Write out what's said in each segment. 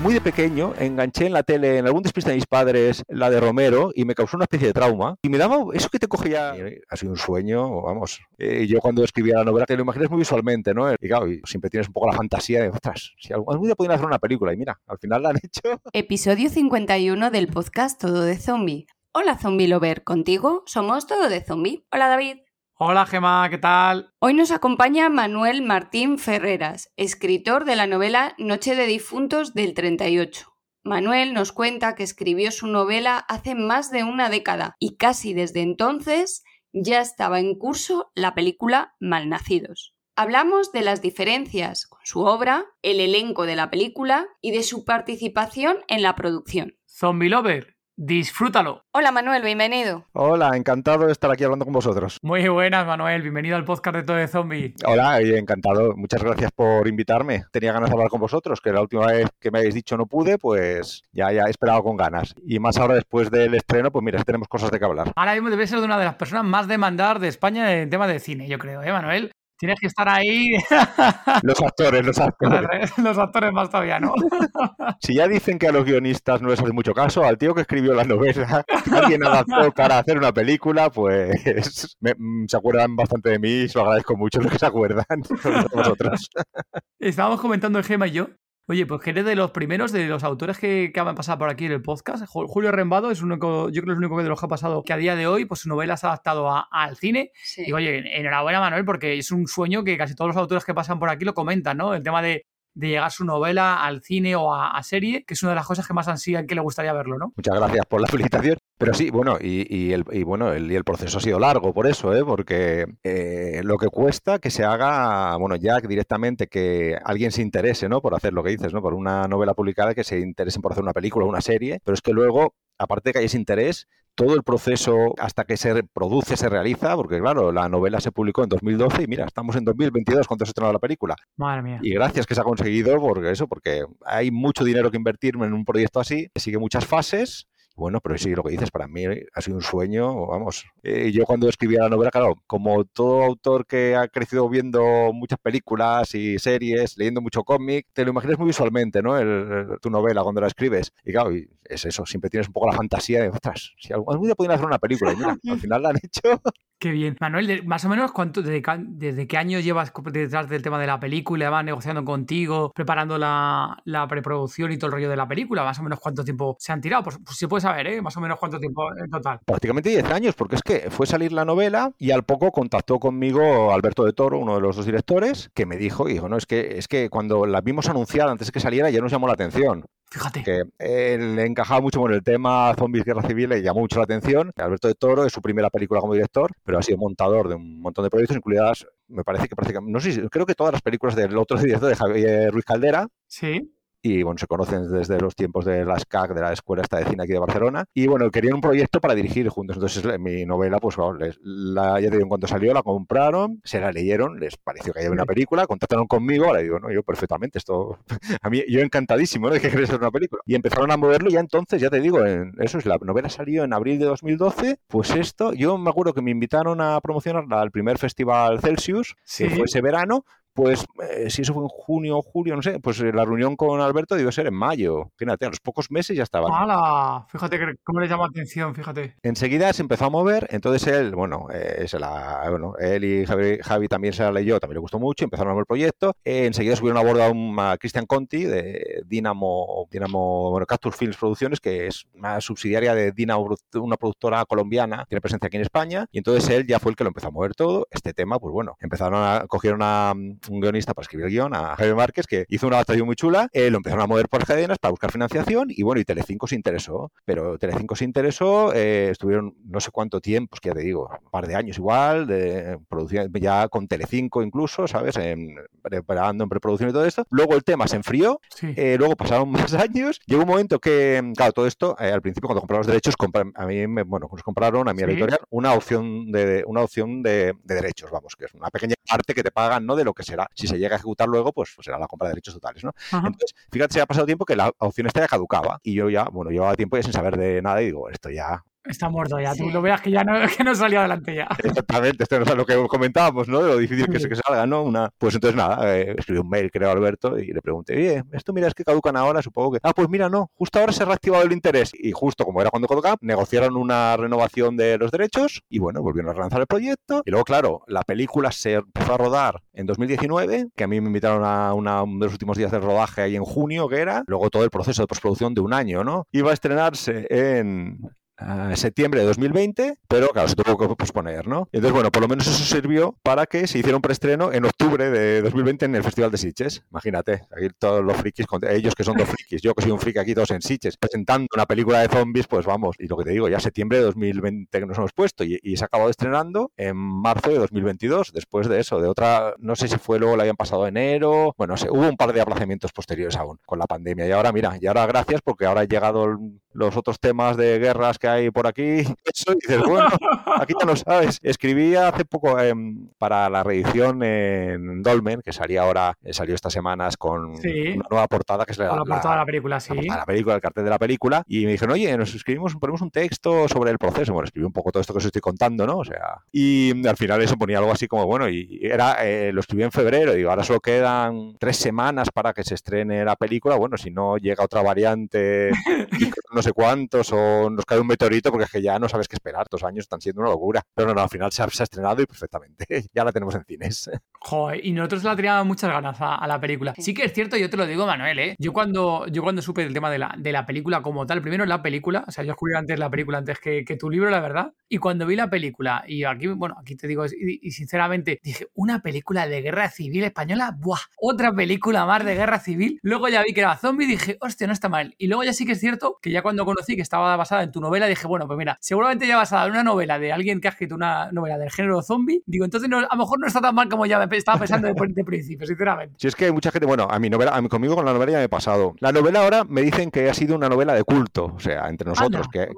muy de pequeño enganché en la tele, en algún despiste de mis padres, la de Romero, y me causó una especie de trauma. Y me daba eso que te coge ya. Ha sido un sueño, vamos. Y yo cuando escribía la novela, te lo imaginas muy visualmente, ¿no? Y claro, siempre tienes un poco la fantasía de, ostras, si algún día podían hacer una película. Y mira, al final la han hecho. Episodio 51 del podcast Todo de Zombie. Hola Zombie Lover, contigo somos Todo de Zombie. Hola David. Hola Gemma, ¿qué tal? Hoy nos acompaña Manuel Martín Ferreras, escritor de la novela Noche de Difuntos del 38. Manuel nos cuenta que escribió su novela hace más de una década y casi desde entonces ya estaba en curso la película Malnacidos. Hablamos de las diferencias con su obra, el elenco de la película y de su participación en la producción. Zombie Lover, Disfrútalo. Hola Manuel, bienvenido. Hola, encantado de estar aquí hablando con vosotros. Muy buenas Manuel, bienvenido al podcast de Todo de Zombie. Hola, y encantado. Muchas gracias por invitarme. Tenía ganas de hablar con vosotros, que la última vez que me habéis dicho no pude, pues ya, ya he esperado con ganas. Y más ahora después del estreno, pues mira, tenemos cosas de que hablar. Ahora mismo debe ser de una de las personas más demandadas de España en tema de cine, yo creo, ¿eh, Manuel? Tienes que estar ahí. Los actores, los actores. Los actores más todavía, ¿no? Si ya dicen que a los guionistas no les hace mucho caso, al tío que escribió la novela, alguien adaptó para hacer una película, pues mm, se acuerdan bastante de mí y se lo agradezco mucho lo que se acuerdan vosotros. Estábamos comentando el Gema y yo Oye, pues que eres de los primeros, de los autores que, que han pasado por aquí en el podcast. Julio Rembado es único, yo creo que es el único de los que ha pasado que a día de hoy, pues su novela se ha adaptado al cine. Y oye, enhorabuena Manuel, porque es un sueño que casi todos los autores que pasan por aquí lo comentan, ¿no? El tema de de llegar su novela al cine o a, serie, que es una de las cosas que más ansían que le gustaría verlo, ¿no? Muchas gracias por la felicitación. Pero sí, bueno, y, el, bueno, el, y el proceso ha sido largo por eso, ¿eh? porque eh, lo que cuesta que se haga, bueno, ya directamente que alguien se interese, ¿no? Por hacer lo que dices, ¿no? Por una novela publicada que se interesen por hacer una película o una serie, pero es que luego aparte de que hay ese interés, todo el proceso hasta que se produce, se realiza, porque claro, la novela se publicó en 2012 y mira, estamos en 2022 cuando se estrenó la película. Madre mía. Y gracias que se ha conseguido, porque eso, porque hay mucho dinero que invertir en un proyecto así, sigue muchas fases bueno, pero sí, lo que dices, para mí ha sido un sueño, vamos. Eh, yo cuando escribía la novela, claro, como todo autor que ha crecido viendo muchas películas y series, leyendo mucho cómic, te lo imaginas muy visualmente, ¿no? tu novela cuando la escribes. Y claro, es eso, siempre tienes un poco la fantasía de, ostras, si algún día pueden hacer una película, y mira, al final la han hecho. Qué bien. Manuel, más o menos, cuánto, desde, desde, qué año llevas detrás del tema de la película? ¿Vas negociando contigo, preparando la, preproducción y todo el rollo de la película? Más o menos, ¿cuánto tiempo se han tirado? Pues, pues se saber, ¿eh? Más o menos, ¿cuánto tiempo en total? Prácticamente 10 años, porque es que fue salir la novela y al poco contactó conmigo Alberto de Toro, uno de los dos directores, que me dijo, y no, es que, es que cuando la vimos anunciada antes de que saliera ya nos llamó la atención. Fíjate. Que él le encajaba mucho con el tema Zombies Guerra Civil, le llamó mucho la atención. Alberto de Toro es su primera película como director, pero ha sido montador de un montón de proyectos, incluidas, me parece que prácticamente, no sé, creo que todas las películas del otro director de Javier Ruiz Caldera. Sí y bueno, se conocen desde los tiempos de la SCAC, de la Escuela esta de Cine aquí de Barcelona, y bueno, querían un proyecto para dirigir juntos, entonces mi novela, pues bueno, les, la, ya te digo, en cuanto salió, la compraron, se la leyeron, les pareció que había una película, contactaron conmigo, ahora digo, no, yo perfectamente, esto, a mí, yo encantadísimo, ¿no? De que quería ser una película, y empezaron a moverlo, y ya entonces, ya te digo, en, eso es, la novela salió en abril de 2012, pues esto, yo me acuerdo que me invitaron a promocionarla al primer festival Celsius, que fue ese verano, pues eh, si eso fue en junio o julio, no sé, pues eh, la reunión con Alberto debió ser en mayo. Fíjate, a los pocos meses ya estaba. ¡Hala! Fíjate cómo le llama atención, fíjate. Enseguida se empezó a mover, entonces él, bueno, eh, la, bueno él y Javi, también se la leyó, también le gustó mucho, empezaron a ver el proyecto. enseguida subieron a bordo a, un, a Christian Conti de Dinamo, Dinamo, bueno, Cactus Films Producciones, que es una subsidiaria de Dinamo, una productora colombiana, tiene presencia aquí en España, y entonces él ya fue el que lo empezó a mover todo. Este tema, pues bueno, empezaron a, cogieron a un guionista para escribir el guion, a Javier Márquez, que hizo una adaptación muy chula, eh, lo empezaron a mover por cadenas para buscar financiación y bueno, y Telecinco se interesó, pero Telecinco se interesó, eh, estuvieron no sé cuánto tiempo, que ya te digo, un par de años igual, de producción, ya con Telecinco incluso, ¿sabes? En, preparando en preproducción y todo esto. Luego el tema se enfrió, eh, luego pasaron más años, llegó un momento que, claro, todo esto, al principio cuando compraron los derechos, a mí, me, bueno, nos compraron a mi editorial una opción de una opción de, derechos, vamos, que es una pequeña parte que te pagan, ¿no? De lo que será. Si se llega a ejecutar luego, pues, pues será la compra de derechos totales, ¿no? Entonces, fíjate, se ha pasado tiempo que la opción esta ya caducaba y yo ya, bueno, llevaba tiempo ya sin saber de nada y digo, esto ya Está muerto ya, tú lo veas que ya no, que no salió adelante ya. Exactamente, esto es lo que comentábamos, ¿no? De lo difícil que es que salga, ¿no? Una... Pues entonces nada, eh, escribí un mail, creo, a Alberto, y le pregunté, oye, esto mira, es que caducan ahora, supongo que. Ah, pues mira, no, justo ahora se ha reactivado el interés. Y justo como era cuando caducaba, negociaron una renovación de los derechos y bueno, volvieron a relanzar el proyecto. Y luego, claro, la película se empezó a rodar en 2019, que a mí me invitaron a una, uno de los últimos días de rodaje ahí en junio, que era. Luego todo el proceso de postproducción de un año, ¿no? Iba a estrenarse en septiembre de 2020, pero claro, se tuvo que posponer, ¿no? Entonces, bueno, por lo menos eso sirvió para que se hiciera un preestreno en octubre de 2020 en el Festival de Sitges. Imagínate, ahí todos los frikis, ellos que son dos frikis, yo que soy un friki aquí, todos en Sitges, presentando una película de zombies, pues vamos, y lo que te digo, ya septiembre de 2020 que nos hemos puesto y, se ha acabado estrenando en marzo de 2022, después de eso, de otra, no sé si fue luego, la habían pasado enero, bueno, hubo un par de aplazamientos posteriores aún con la pandemia y ahora, mira, y ahora gracias porque ahora ha llegado los otros temas de guerras que hay por aquí. Eso, y dices, bueno, aquí ya lo sabes. Escribí hace poco em, para la reedición en Dolmen, que salía ahora, eh, salió estas semanas con una nueva portada que es la, portada de la película, sí. La, película, el cartel de la película. Y me dijeron, oye, nos escribimos, ponemos un texto sobre el proceso. Bueno, escribí un poco todo esto que os estoy contando, ¿no? O sea, y al final eso ponía algo así como, bueno, y era, eh, lo escribí en febrero, digo, ahora solo quedan tres semanas para que se estrene la película. Bueno, si no llega otra variante, no sé cuántos, o nos cae un meteorito, porque es que ya no sabes qué esperar, dos años están siendo una locura. Pero no, al final se ha, estrenado y perfectamente, ya la tenemos en cines. Joder, y nosotros la teníamos muchas ganas a, la película. Sí que es cierto, yo te lo digo, Manuel, ¿eh? Yo cuando, yo cuando supe el tema de la, de la película como tal, primero la película, o sea, yo escribí antes la película antes que, que, tu libro, la verdad, y cuando vi la película, y aquí, bueno, aquí te digo, y, sinceramente, dije, una película de guerra civil española, ¡buah! Otra película más de guerra civil. Luego ya vi que era zombie y dije, hostia, no está mal. Y luego ya sí que es cierto que ya cuando conocí que estaba basada en tu novela, dije, bueno, pues mira, seguramente ya basada en una novela de alguien que ha escrito una novela del género zombie, digo, entonces a lo mejor no está tan mal como ya me estaba pensando de, principio, sinceramente. Si es que hay mucha gente, bueno, a mi novela, a mí, conmigo con la novela ya me he pasado. La novela ahora me dicen que ha sido una novela de culto, o sea, entre nosotros, que,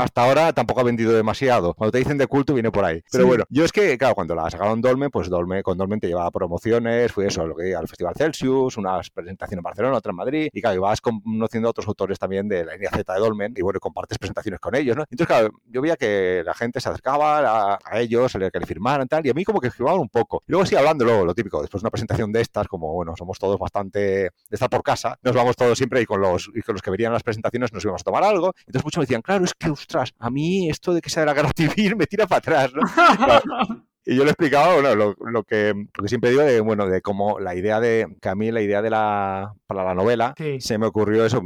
hasta ahora tampoco ha vendido demasiado. Cuando te dicen de culto viene por ahí. Pero bueno, yo es que, claro, cuando la sacaron Dolmen, pues Dolmen, con Dolmen te llevaba promociones, fue eso, lo que al Festival Celsius, unas presentaciones en Barcelona, otra en Madrid, y claro, ibas conociendo a otros autores también de la línea Z de Dolmen, y bueno, compartes presentaciones con ellos, ¿no? Entonces, claro, yo veía que la gente se acercaba a, ellos, que le firmaran tal, y a mí como que firmaban un poco. Y luego sí, hablando luego, lo típico, después de una presentación de estas, como bueno, somos todos bastante de estar por casa, nos vamos todos siempre y con los, y con los que venían las presentaciones nos íbamos a tomar algo. Entonces muchos me decían, claro, es que, ostras, a mí esto de que sea de la guerra civil me tira para atrás, ¿no? Y yo le explicaba, bueno, lo, lo, que, lo, que, siempre digo de, bueno, de cómo la idea de, que a mí la idea de la, para la novela, se me ocurrió eso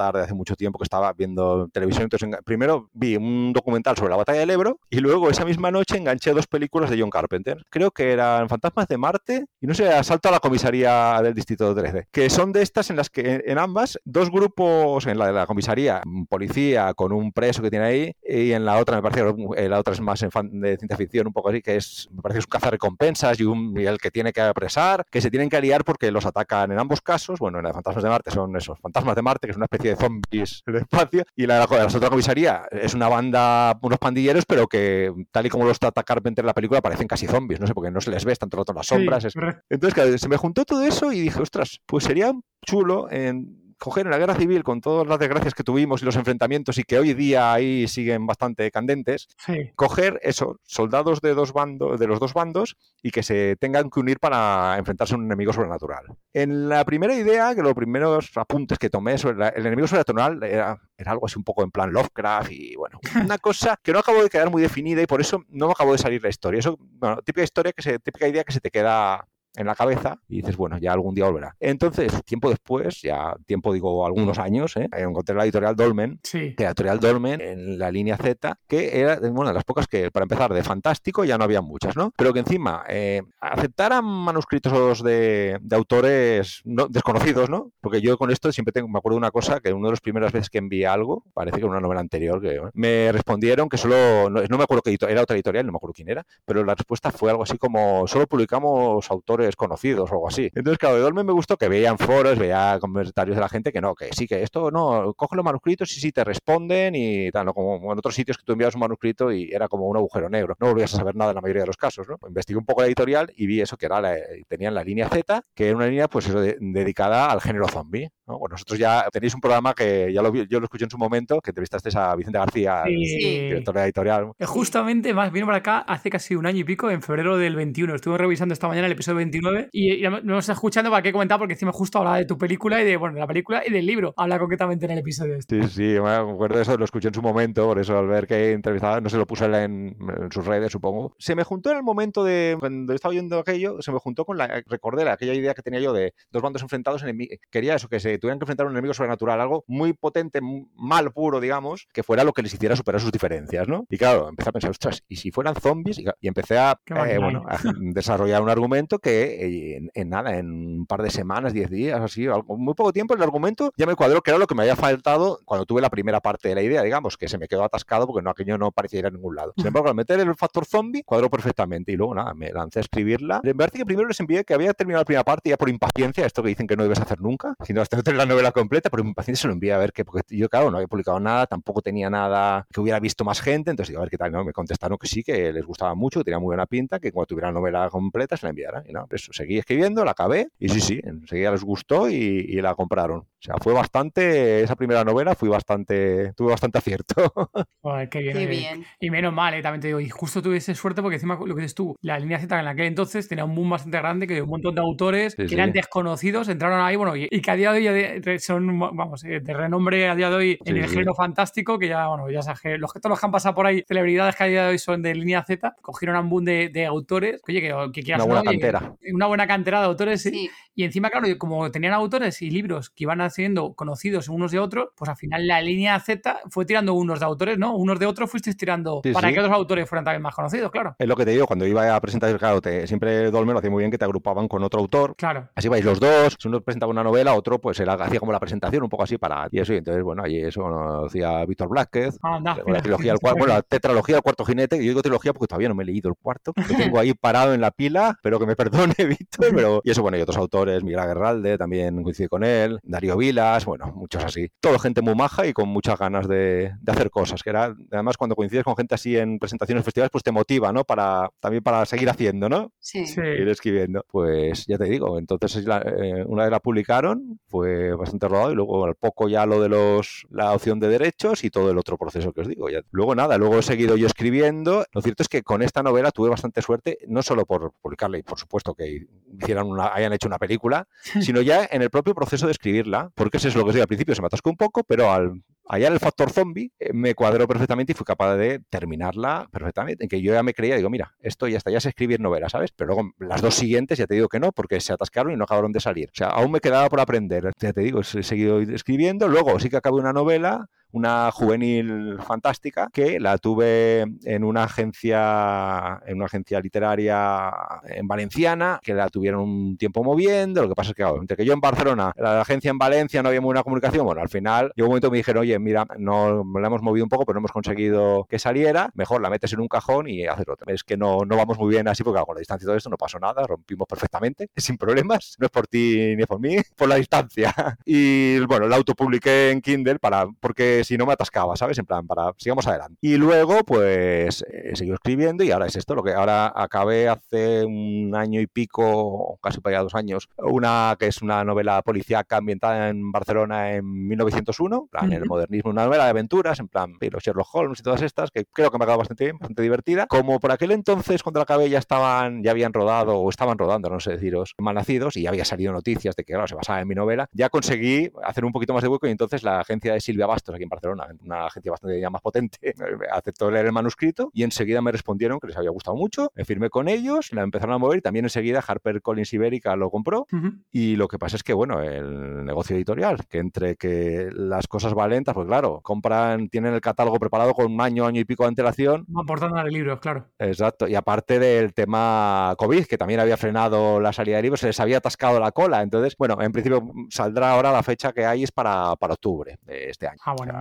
tarde, hace mucho tiempo que estaba viendo televisión. Entonces, primero vi un documental sobre la batalla del Ebro y luego esa misma noche enganché dos películas de John Carpenter. Creo que eran Fantasmas de Marte y no sé, Asalto a la comisaría del Distrito 13, que son de estas en las que en ambas, dos grupos, en la de la comisaría, policía con un preso que tiene ahí y en la otra, me parece, eh, la otra es más de ciencia ficción, un poco así, que es me parece que es un cazarrecompensas y, un, y el que tiene que apresar, que se tienen que aliar porque los atacan en ambos casos. Bueno, en la de Fantasmas de Marte son esos fantasmas de Marte, que es una especie zombies del espacio, y la de la otra comisaría es una banda, unos pandilleros, pero que tal y como los trata Carpenter en la película parecen casi zombies, no sé, porque no se les ve, están todo las sombras. Entonces, claro, se me juntó todo eso y dije, ostras, pues sería chulo en coger en la guerra civil con todas las desgracias que tuvimos y los enfrentamientos y que hoy día ahí siguen bastante candentes, coger eso, soldados de dos bandos, de los dos bandos y que se tengan que unir para enfrentarse a un enemigo sobrenatural. En la primera idea, que los primeros apuntes que tomé sobre el enemigo sobrenatural era, era, algo así un poco en plan Lovecraft y bueno, una cosa que no acabó de quedar muy definida y por eso no me acabó de salir la historia. Eso, bueno, típica historia que se, típica idea que se te queda en la cabeza y dices, bueno, ya algún día volverá. Entonces, tiempo después, ya tiempo digo algunos años, ¿eh? encontré la editorial Dolmen, Sí. que la editorial Dolmen en la línea Z, que era bueno, de las pocas que, para empezar, de fantástico ya no había muchas, ¿no? Pero que encima eh, aceptaran manuscritos de, de autores no- desconocidos, ¿no? Porque yo con esto siempre tengo, me acuerdo de una cosa, que una de las primeras veces que envié algo, parece que era una novela anterior, que me respondieron que solo, no, no me acuerdo qué editorial, era otra editorial, no me acuerdo quién era, pero la respuesta fue algo así como, solo publicamos autores conocidos o algo así. Entonces, claro, de Dolmen me gustó que veían foros, veía comentarios de la gente que no, que sí, que esto no, coge los manuscritos y sí te responden y tal, no como en otros sitios que tú enviabas un manuscrito y era como un agujero negro, no volvías a saber nada en la mayoría de los casos, ¿no? Investigué un poco la editorial y vi eso, que era la, tenían la línea Z, que era una línea pues eso, de- dedicada al género zombie, ¿no? Bueno, vosotros ya tenéis un programa que ya lo yo lo escuché en su momento, que entrevistaste a Vicente García, el Sí. director de la editorial. Justamente, más vino para acá hace casi un año y pico, en febrero del 21. Estuve revisando esta mañana el episodio 29 y, y no nos está escuchando para qué comentar porque encima justo hablaba de tu película y de, bueno, de la película y del libro. Habla concretamente en el episodio este. Sí, sí, me acuerdo de eso, lo escuché en su momento, por eso al ver que entrevistaba, no se lo puso él en, en sus redes, supongo. Se me juntó en el momento de cuando estaba oyendo aquello, se me juntó con la, recordé la- aquella idea que tenía yo de dos bandos enfrentados, quería eso, que se tuvieran que enfrentar a un enemigo sobrenatural, algo muy potente, mal puro, digamos, que fuera lo que les hiciera superar sus diferencias, ¿no? Y claro, empecé a pensar, ostras, ¿y si fueran zombies? Y, y empecé a, eh, bueno, a desarrollar un argumento que eh, en, en nada, en un par de semanas, diez días, así, algo, muy poco tiempo, el argumento ya me cuadró que era lo que me había faltado cuando tuve la primera parte de la idea, digamos, que se me quedó atascado porque no, aquello no parecía ir a ningún lado. Sin embargo, al meter el factor zombie, cuadró perfectamente y luego nada, me lancé a escribirla. Me parece que primero les envié que había terminado la primera parte ya por impaciencia, esto que dicen que no debes hacer nunca, sino hasta tener la novela completa, por impaciencia se lo envié a ver que, porque yo, claro, no había publicado nada, tampoco tenía nada que hubiera visto más gente, entonces digo, a ver qué tal, ¿no? Me contestaron que sí, que les gustaba mucho, que tenía muy buena pinta, que cuando tuviera la novela completa se la enviara. Y no, eso, seguí escribiendo, la acabé y sí, sí, enseguida les gustó y, y la compraron. O sea, fue bastante, esa primera novela fui bastante, tuve bastante acierto. Joder, qué bien. Qué oye. bien. Y menos mal, eh, también te digo, y justo tuviste suerte porque encima lo que dices tú, la línea Z en aquel entonces tenía un boom bastante grande que un montón de autores Sí, que sí. eran desconocidos entraron ahí, bueno, y, y que a día de hoy son, vamos, eh, de renombre a día de hoy en Sí, el sí. género fantástico, que ya, bueno, ya sabes que los, todos los que han pasado por ahí, celebridades que a día de hoy son de línea Z, cogieron un boom de, de autores, que, oye, que, que quieras Una buena no, oye, cantera. Una buena cantera de autores, sí. Sí, Y encima, claro, como tenían autores y libros que iban siendo conocidos unos de otros, pues al final la línea Z fue tirando unos de autores, ¿no? Unos de otros fuisteis tirando Sí, para sí. que otros autores fueran también más conocidos, claro. Es lo que te digo, cuando iba a presentar, claro, te- siempre Dolmen lo hacía muy bien que te agrupaban con otro autor. Claro. Así vais los dos, si uno presentaba una novela, otro pues era, hacía como la presentación, un poco así para... Y eso, y entonces, bueno, ahí eso lo hacía Víctor Blázquez, mira, la trilogía, del cuar- bueno, la tetralogía del cuarto jinete, que yo digo trilogía porque todavía no me he leído el cuarto, lo tengo ahí parado en la pila, pero que me perdone, Víctor, pero... Y eso, bueno, y otros autores, Miguel Aguerralde, también coincide con él, Darío Vilas, bueno, muchos así. Todo gente muy maja y con muchas ganas de, de hacer cosas, que era, además, cuando coincides con gente así en presentaciones, festivales, pues te motiva, ¿no? Para, también para seguir haciendo, ¿no? sí. Sí. ir escribiendo. Pues ya te digo, entonces la- eh, una vez la publicaron, fue bastante rodado y luego al poco ya lo de los la opción de derechos y todo el otro proceso que os digo. Ya. Luego nada, luego he seguido yo escribiendo. Lo cierto es que con esta novela tuve bastante suerte, no solo por publicarla y por supuesto que hicieran una, hayan hecho una película, sino ya en el propio proceso de escribirla, porque eso es lo que os digo al principio, se me atascó un poco, pero al allá el factor zombie eh, me cuadró perfectamente y fui capaz de terminarla perfectamente. En que yo ya me creía, digo, mira, esto ya está, ya sé escribir novelas, ¿sabes? Pero luego las dos siguientes ya te digo que no, porque se atascaron y no acabaron de salir. O sea, aún me quedaba por aprender. Ya te digo, he seguido escribiendo. Luego sí que acabé una novela una juvenil fantástica que la tuve en una agencia en una agencia literaria en valenciana que la tuvieron un tiempo moviendo. Lo que pasa es que claro, entre que yo en Barcelona la agencia en Valencia no había muy buena comunicación bueno al final llegó un momento que me dijeron oye mira no la hemos movido un poco pero no hemos conseguido que saliera. Mejor la metes en un cajón y haces otra es que no, no vamos muy bien así porque claro, con la distancia y todo esto no pasó nada rompimos perfectamente sin problemas. No es por ti ni por mí por la distancia. Y bueno la autopubliqué en Kindle para porque si no me atascaba, ¿sabes? En plan, para sigamos adelante. Y luego, pues, eh, seguí escribiendo y ahora es esto, lo que ahora acabé hace un año y pico, casi para allá dos años, una que es una novela policíaca ambientada en Barcelona en 1901, en plan, el Ujú. modernismo, una novela de aventuras, en plan, y los Sherlock Holmes y todas estas, que creo que me ha quedado bastante bien, bastante divertida. Como por aquel entonces, cuando la acabé, ya estaban, ya habían rodado, o estaban rodando, no sé deciros, Malnacidos, y ya había salido noticias de que, claro, se basaba en mi novela, ya conseguí hacer un poquito más de hueco y entonces la agencia de Silvia Bastos, aquí en Barcelona, una agencia bastante ya más potente, aceptó leer el manuscrito y enseguida me respondieron que les había gustado mucho, me firmé con ellos, la empezaron a mover y también enseguida Harper Collins Ibérica lo compró y lo que pasa es que, bueno, el negocio editorial, que entre que las cosas van lentas, pues claro, compran, tienen el catálogo preparado con un año, año y pico de antelación. Aportando de libros, claro. Exacto, y aparte del tema COVID, que también había frenado la salida de libros, se les había atascado la cola, entonces, bueno, en principio saldrá ahora la fecha que hay es para, para octubre de este año. Ah, bueno,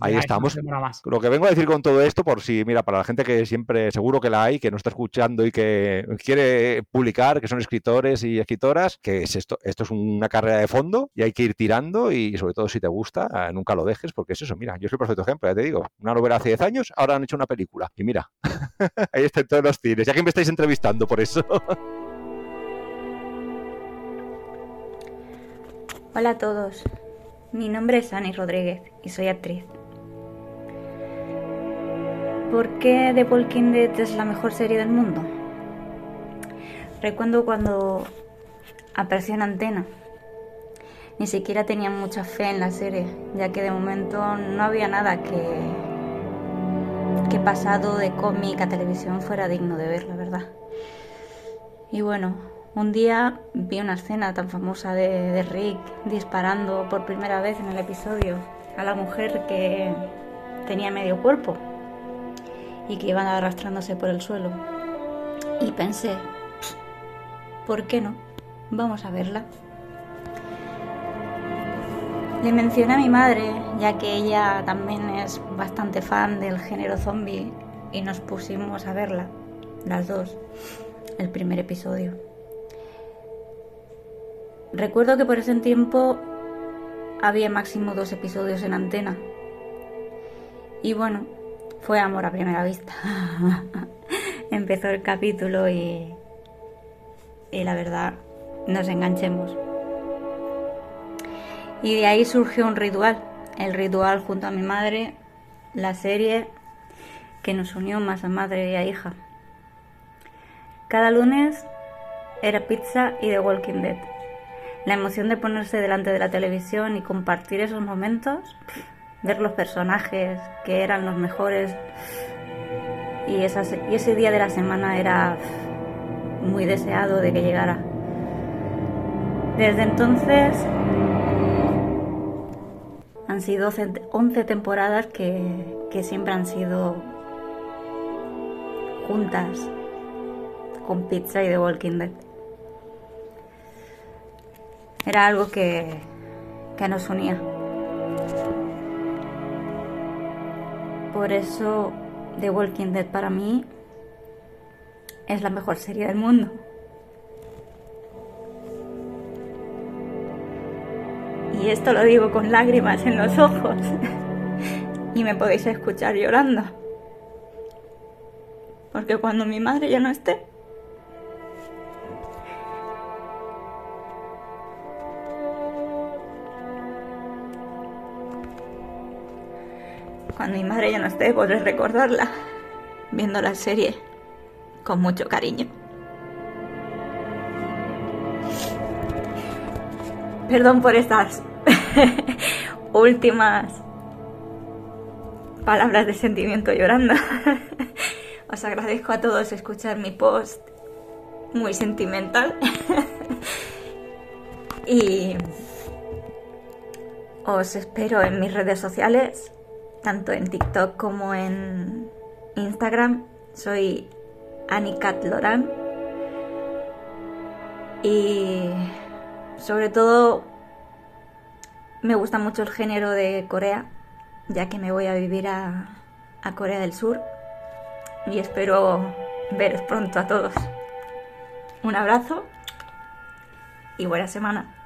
ahí estamos. Lo que vengo a decir con todo esto, por si, mira, para la gente que siempre, seguro que la hay, que no está escuchando y que quiere publicar, que son escritores y escritoras, que es esto, esto es una carrera de fondo y hay que ir tirando y sobre todo si te gusta, eh, nunca lo dejes, porque es eso, mira, yo soy el perfecto ejemplo, ya te digo, una novela hace 10 años, ahora han hecho una película y mira, ahí están todos los cines, ya que me estáis entrevistando por eso. Hola a todos, mi nombre es Ani Rodríguez y soy actriz. ¿Por qué The Walking Dead es la mejor serie del mundo? Recuerdo cuando apareció en antena. Ni siquiera tenía mucha fe en la serie, ya que de momento no había nada que, que pasado de cómic a televisión fuera digno de ver, la verdad. Y bueno, un día vi una escena tan famosa de, Rick disparando por primera vez en el episodio a la mujer que tenía medio cuerpo y que iban arrastrándose por el suelo. Y pensé, ¿por qué no? Vamos a verla. Le mencioné a mi madre, ya que ella también es bastante fan del género zombie, y nos pusimos a verla, las dos, el primer episodio. Recuerdo que por ese tiempo había máximo dos episodios en antena. Y bueno, fue amor a primera vista. Empezó el capítulo y, y la verdad nos enganchemos. Y de ahí surgió un ritual, el ritual junto a mi madre, la serie que nos unió más a madre y a hija. Cada lunes era pizza y The Walking Dead. La emoción de ponerse delante de la televisión y compartir esos momentos ver los personajes que eran los mejores. Y, ese día de la semana era muy deseado de que llegara. Desde entonces han sido 11 temporadas que, que siempre han sido juntas con Pizza y The Walking Dead. Era algo que, que nos unía. Por eso The Walking Dead para mí es la mejor serie del mundo. Y esto lo digo con lágrimas en los ojos. y me podéis escuchar llorando. Porque cuando mi madre ya no esté, Cuando mi madre ya no esté, podré recordarla viendo la serie con mucho cariño. Perdón por estas últimas palabras de sentimiento llorando. Os agradezco a todos escuchar mi post muy sentimental. y os espero en mis redes sociales tanto en TikTok como en Instagram. Soy Anicat Loran. Y sobre todo me gusta mucho el género de Corea, ya que me voy a vivir a Corea del Sur. Y espero veros pronto a todos. Un abrazo y buena semana.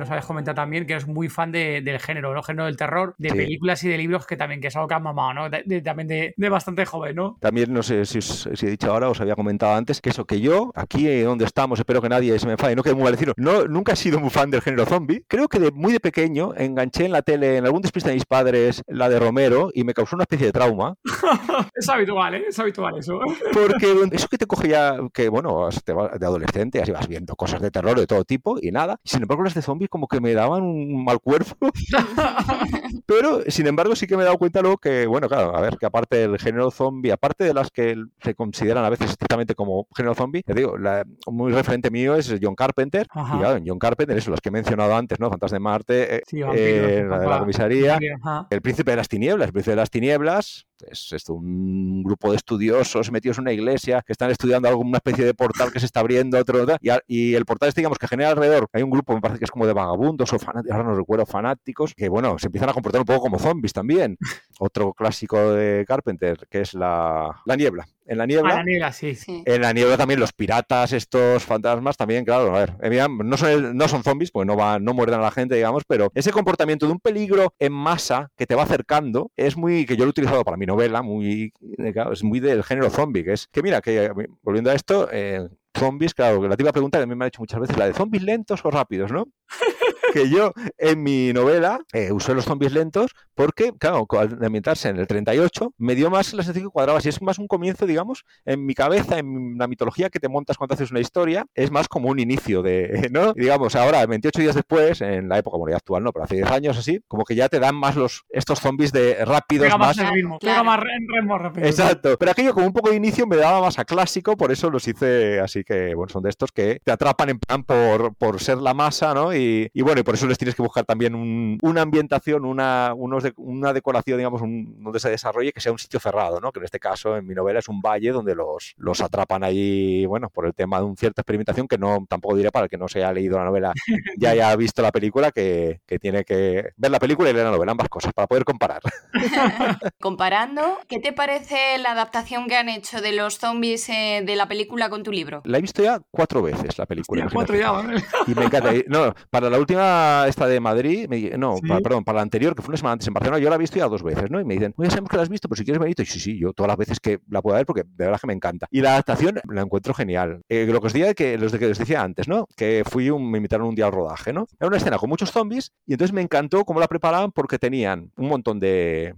Nos habías comentado también que eres muy fan del género, ¿no? Género del terror, de películas y de libros que también, que es algo que has mamado, ¿no? también de, bastante joven, ¿no? También, no sé si, he dicho ahora, os había comentado antes, que eso, que yo, aquí donde estamos, espero que nadie se me enfade, no quede muy mal no, nunca he sido muy fan del género zombie. Creo que de, muy de pequeño enganché en la tele, en algún despiste de mis padres, la de Romero, y me causó una especie de trauma. es habitual, ¿eh? Es habitual eso. Porque eso que te coge ya, que bueno, de adolescente, así vas viendo cosas de terror de todo tipo y nada. Sin embargo, las de zombies como que me daban un mal cuerpo. Pero, sin embargo, sí que me he dado cuenta luego que, bueno, claro, a ver, que aparte del género zombie, aparte de las que se consideran a veces estrictamente como género zombie, te digo, la, muy referente mío es John Carpenter. Ajá. Y claro, John Carpenter, eso, los que he mencionado antes, ¿no? Fantas de Marte, eh, Sí, vampiros, eh, la de la comisaría. Ajá. El príncipe de las tinieblas, el príncipe de las tinieblas, es esto, un grupo de estudiosos metidos en una iglesia que están estudiando alguna especie de portal que se está abriendo, otro, y, el portal este, digamos, que genera alrededor, hay un grupo, me parece que es como de vagabundos o fanáticos, ahora no recuerdo, fanáticos, que bueno, se empiezan a comportar un poco como zombies también. Otro clásico de Carpenter, que es la, la niebla. En la Ah, niebla... la niebla, sí. Sí. En la niebla también los piratas, estos fantasmas también, claro, a ver, eh, no son, no son zombies, pues no, van, no muerden a la gente, digamos, pero ese comportamiento de un peligro en masa que te va acercando es muy, que yo lo he utilizado para mi novela, muy, eh, claro, es muy del género zombie, que es, que mira, que eh, volviendo a esto, eh, zombies, claro, la típica pregunta que a mí me han hecho muchas veces, la de zombies lentos o rápidos, ¿no? que yo en mi novela eh, usé los zombies lentos porque, claro, al ambientarse en el 38, me dio más la sensación que cuadraba. Si es más un comienzo, digamos, en mi cabeza, en la mitología que te montas cuando haces una historia, es más como un inicio de, ¿no? Y digamos, ahora, 28 días después, en la época, bueno, ya actual, no, pero hace 10 años así, como que ya te dan más los estos zombies de rápidos, Pega más más... el ritmo, Claro. pega más en ritmo rápido. Exacto, pero aquello como un poco de inicio me daba más a clásico, por eso los hice así que, bueno, son de estos que te atrapan en plan por, por ser la masa, ¿no? Y, y bueno, y por eso les tienes que buscar también un- una ambientación, una, unos de- una decoración, digamos, un- donde se desarrolle que sea un sitio cerrado, ¿no? Que en este caso, en mi novela, es un valle donde los, los atrapan ahí, bueno, por el tema de una cierta experimentación que no, tampoco diré para el que no se haya leído la novela, ya haya visto la película, que, que tiene que ver la película y leer la novela, ambas cosas, para poder comparar. Comparando, ¿qué te parece la adaptación que han hecho de los zombies eh, de la película con tu libro? La he visto ya cuatro veces, la película. Hostia, cuatro ya. ¿vale? Y me encanta. Y, No, para la última, esta de Madrid, me- no, Sí. para- perdón, para la anterior, que fue una semana antes en Barcelona, yo la he visto ya dos veces, ¿no? Y me dicen, oye, sabemos que la has visto, pero si quieres venir, y sí, sí, yo todas las veces que la pueda ver, porque de verdad que me encanta. Y la adaptación la encuentro genial. Eh, lo que os decía, que, los de que os decía antes, ¿no? Que fui un, me invitaron un día al rodaje, ¿no? Era una escena con muchos zombies, y entonces me encantó cómo la preparaban, porque tenían un montón de,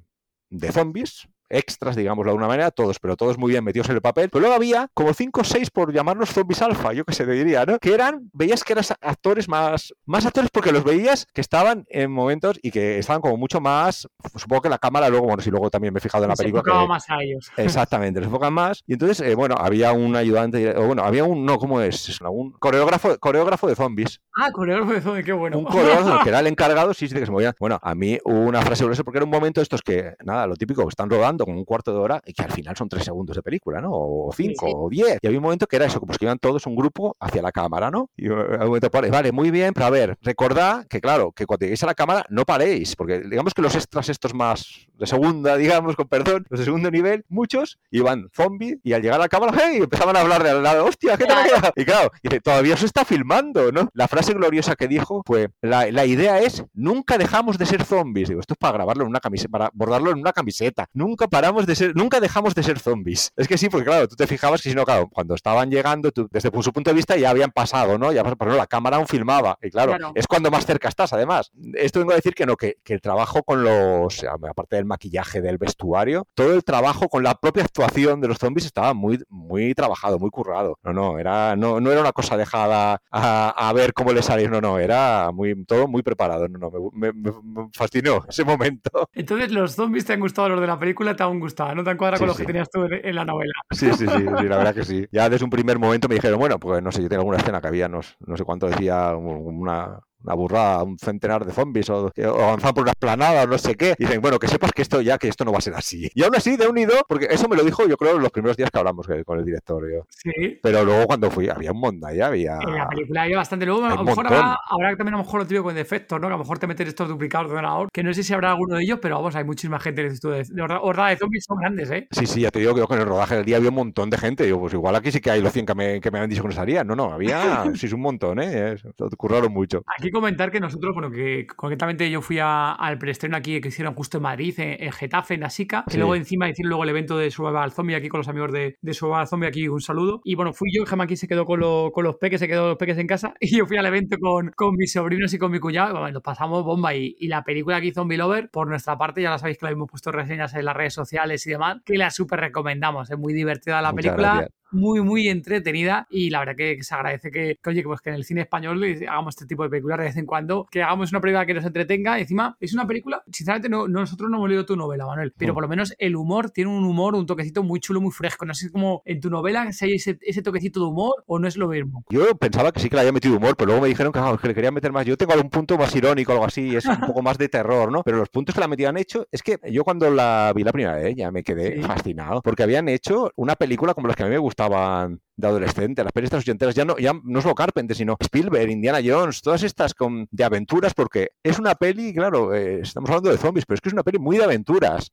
de zombies, extras, digámoslo de alguna manera, todos, pero todos muy bien metidos en el papel. Pero luego había como cinco o seis, por llamarlos zombies alfa, yo que sé, te diría, ¿no? Que eran, veías que eran actores más, más actores porque los veías que estaban en momentos y que estaban como mucho más, supongo que la cámara luego, bueno, si luego también me he fijado en la Se película. enfocaba que- más a ellos. Exactamente, les enfocan más. Y entonces, eh, bueno, había un ayudante, o bueno, había un, no, ¿cómo es? Es Un coreógrafo, coreógrafo de zombies. Ah, coreógrafo de zombie, qué bueno. Un coreógrafo que era el encargado, sí, sí, de que se movía. Bueno, a mí hubo una frase sobre eso, porque era un momento estos que, nada, lo típico, están rodando con un cuarto de hora y que al final son tres segundos de película, ¿no? O cinco, sí. o diez. Y había un momento que era eso, pues que iban todos un grupo hacia la cámara, ¿no? Y eh, un momento, vale, vale, muy bien, pero a ver, recordad que, claro, que cuando lleguéis a la cámara no paréis, porque digamos que los extras estos más de segunda, digamos, con perdón, los de segundo nivel, muchos iban zombie y al llegar a la cámara, ¡hey! Empezaban a hablar de al lado, ¡hostia, qué tal! ha quedado?". Y claro, dice, todavía se está filmando, ¿no? La frase gloriosa que dijo fue, la, la idea es, nunca dejamos de ser zombies. Digo, esto es para grabarlo en una camiseta, para bordarlo en una camiseta. Nunca paramos de ser, nunca dejamos de ser zombies. Es que sí, porque claro, tú te fijabas que si no, claro, cuando estaban llegando, tú, desde su punto de vista ya habían pasado, ¿no? Ya, pero no, la cámara aún filmaba. Y claro, Claro. es cuando más cerca estás, además. Esto vengo a decir que no, que, que el trabajo con los, aparte del maquillaje, del vestuario, todo el trabajo con la propia actuación de los zombies estaba muy, muy trabajado, muy currado. No, no, era, no, no era una cosa dejada a, a ver cómo le salía, no, no, era muy, todo muy preparado. No, no, me, me- me fascinó ese momento. Entonces, los zombies te han gustado, los de la película te han gustado, no cuadrado Sí, con los sí. que tenías tú en, en la novela. Sí, sí, sí, sí, la verdad que sí. Ya desde un primer momento me dijeron, bueno, pues no sé, yo tengo alguna escena que había, no, no sé cuánto decía, una, una burrada, un centenar de zombies o, avanzaban por una esplanada o no sé qué. Y dicen, bueno, que sepas que esto ya, que esto no va a ser así. Y aún así, de unido, porque eso me lo dijo yo creo los primeros días que hablamos con el director. yo. Sí. Pero luego cuando fui, había un montón, ya había... En la película había bastante. Luego, a lo mejor habrá, habrá también a lo mejor lo típico con defectos, ¿no? Que a lo mejor te meten estos duplicados de ordenador. Que no sé si habrá alguno de ellos, pero vamos, hay muchísima gente que de, de horda, de zombies son grandes, ¿eh? Sí, sí, ya te digo que con el rodaje del día había un montón de gente. Digo, pues igual aquí sí que hay los 100 que me, que me habían dicho que no salían. No, no, había, sí, es un montón, ¿eh? Se curraron mucho. Aquí comentar que nosotros, bueno, que concretamente yo fui a- al preestreno aquí que hicieron justo en Madrid, en, en Getafe, en Asica, que Sí. luego encima hicieron luego el evento de Survival Zombie aquí con los amigos de, de Survival Zombie aquí, un saludo. Y bueno, fui yo, Gemma aquí se quedó con, lo- con los peques, se quedó los peques en casa, y yo fui al evento con, con mis sobrinos y con mi cuñado, bueno, nos pasamos bomba. Y, y la película aquí, Zombie Lover, por nuestra parte, ya la sabéis que la hemos puesto reseñas en las redes sociales y demás, que la súper recomendamos, es muy divertida la Muchas película. gracias. Muy, muy entretenida y la verdad que, se agradece que, oye, pues que en el cine español hagamos este tipo de películas de vez en cuando, que hagamos una película que nos entretenga. Y encima, es una película, sinceramente, no, nosotros no hemos leído tu novela, Manuel, pero por lo menos el humor tiene un humor, un toquecito muy chulo, muy fresco. No sé cómo en tu novela si hay ese, ese, toquecito de humor o no es lo mismo. Yo pensaba que sí que le había metido humor, pero luego me dijeron que, que le quería meter más. Yo tengo algún punto más irónico, algo así, es un poco más de terror, ¿no? Pero los puntos que la metían hecho es que yo cuando la vi la primera vez ya me quedé fascinado, porque habían hecho una película como las que a mí me gustaban de adolescente, las películas ochenteras, ya no, ya no solo Carpenter, sino Spielberg, Indiana Jones, todas estas con, de aventuras, porque es una peli, claro, eh, estamos hablando de zombies, pero es que es una peli muy de aventuras,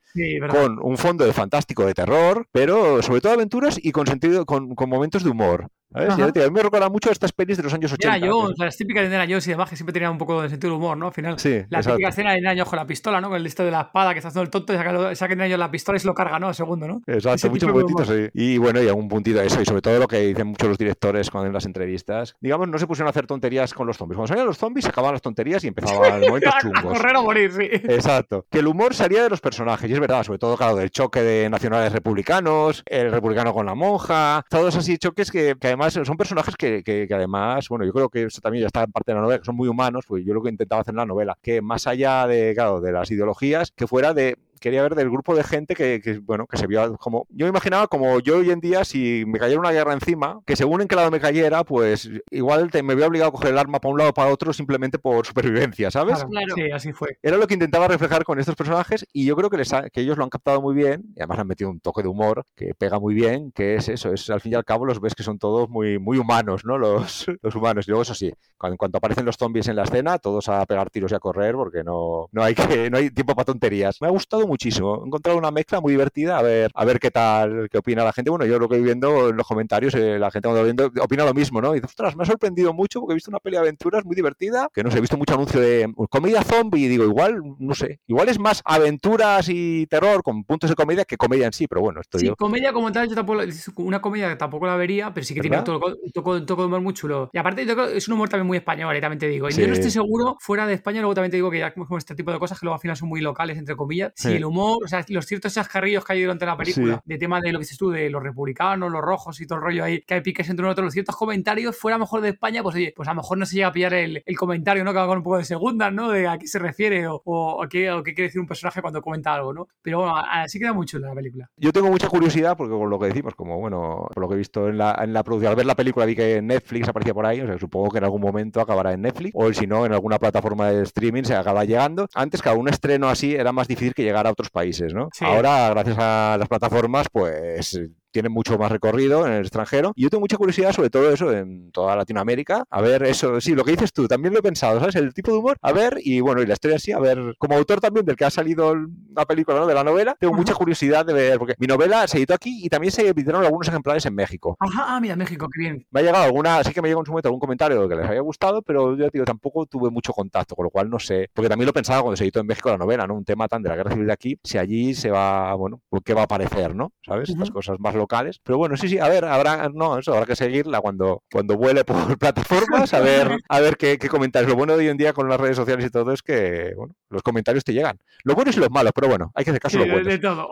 con un fondo de fantástico de terror, pero sobre todo aventuras y con sentido, con, con momentos de humor. A, mí me recuerda mucho a estas pelis de los años 80. Indiana Jones, las típicas de Indiana Jones y demás, que siempre tenían un poco de sentido de humor, ¿no? Al final, sí, la típica escena de Indiana Jones con la pistola, ¿no? Con el listo de la espada que está haciendo el tonto y saca, saca Indiana Jones la pistola y se lo carga, ¿no? Al segundo, ¿no? Exacto, muchos momentitos, sí. Y bueno, y algún puntito de eso, y sobre todo lo que dicen muchos los directores cuando en las entrevistas. Digamos, no se pusieron a hacer tonterías con los zombies. Cuando salían los zombies, se acababan las tonterías y empezaban momentos chungos. A correr o morir, sí. Exacto. Que el humor salía de los personajes, y es verdad, sobre todo, claro, del choque de nacionales republicanos, el republicano con la monja, todos así choques que, que además son personajes que, además, bueno, yo creo que eso también ya está en parte de la novela, que son muy humanos, pues yo lo que intentaba hacer en la novela, que más allá de, claro, de las ideologías, que fuera de quería ver del grupo de gente que, bueno, que se vio como... Yo me imaginaba como yo hoy en día, si me cayera una guerra encima, que según en qué lado me cayera, pues igual me había obligado a coger el arma para un lado o para otro simplemente por supervivencia, ¿sabes? Claro, Sí, así fue. Era lo que intentaba reflejar con estos personajes y yo creo que, les que ellos lo han captado muy bien y además han metido un toque de humor que pega muy bien, que es eso, es al fin y al cabo los ves que son todos muy, muy humanos, ¿no? Los, los humanos. Y luego eso sí, cuando, en cuanto aparecen los zombies en la escena, todos a pegar tiros y a correr porque no, no, hay, que, no hay tiempo para tonterías. Me ha gustado muchísimo. He encontrado una mezcla muy divertida. A ver, a ver qué tal, qué opina la gente. Bueno, yo lo que voy viendo en los comentarios, eh, la gente cuando viendo opina lo mismo, ¿no? Y dice, ostras, me ha sorprendido mucho porque he visto una peli de aventuras muy divertida, que no sé, he visto mucho anuncio de mm, comedia zombie y digo, igual, no sé, igual es más aventuras y terror con puntos de comedia que comedia en sí, pero bueno, esto sí, comedia como tal, yo tampoco, una comedia que tampoco la vería, pero sí que tiene un toque, un toque de humor muy chulo. Y aparte es un humor también muy español, y también te digo. Y yo no estoy seguro, fuera de España, luego también te digo que ya como este tipo de cosas que luego al final son muy locales, entre comillas, si el humor, o sea, los ciertos chascarrillos que hay durante la película, de tema de lo que dices tú, de los republicanos, los rojos y todo el rollo ahí, que hay piques entre uno y otro, los ciertos comentarios, fuera mejor de España, pues oye, pues a lo mejor no se llega a pillar el, comentario, ¿no? Que va con un poco de segundas, ¿no? De a qué se refiere o, a, qué, qué, quiere decir un personaje cuando comenta algo, ¿no? Pero bueno, así queda mucho en la película. Yo tengo mucha curiosidad porque con lo que decimos, como bueno, por lo que he visto en la, en la producción, al ver la película vi que Netflix aparecía por ahí, o sea, supongo que en algún momento acabará en Netflix, o si no, en alguna plataforma de streaming se acaba llegando. Antes, cada un estreno así era más difícil que llegar a otros países, ¿no? Ahora, gracias a las plataformas, pues tienen mucho más recorrido en el extranjero. Y yo tengo mucha curiosidad sobre todo eso en toda Latinoamérica. A ver, eso, sí, lo que dices tú, también lo he pensado, ¿sabes? El tipo de humor. A ver, y bueno, y la historia así, a ver, como autor también del que ha salido la película, ¿no? De la novela, tengo mucha curiosidad de ver, porque mi novela se editó aquí y también se editaron algunos ejemplares en México. Ajá, ah, mira, México, qué bien. Me ha llegado alguna, sí que me llegó en su momento algún comentario que les había gustado, pero yo digo, tampoco tuve mucho contacto, con lo cual no sé, porque también lo pensaba cuando se editó en México la novela, ¿no? Un tema tan de la guerra civil de aquí, si allí se va, bueno, ¿qué va a aparecer, ¿no? ¿Sabes? Estas cosas más locales. Pero bueno, sí, sí, a ver, habrá, no, eso, habrá que seguirla cuando, cuando vuele por plataformas, a ver, a ver qué, qué, comentarios. Lo bueno de hoy en día con las redes sociales y todo es que, bueno, los comentarios te llegan. Los buenos y los malos, pero bueno, hay que hacer caso a los buenos. De, todo.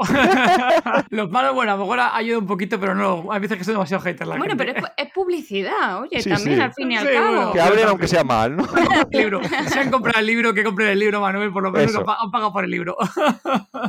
los malos, bueno, a lo mejor ayuda un poquito, pero no, hay veces que soy demasiado hater la Bueno, pero es, publicidad, oye, también al fin y al cabo. Que hablen aunque sea mal, ¿no? libro. Si han comprado el libro, que compren el libro, Manuel, por lo menos han pagado por el libro.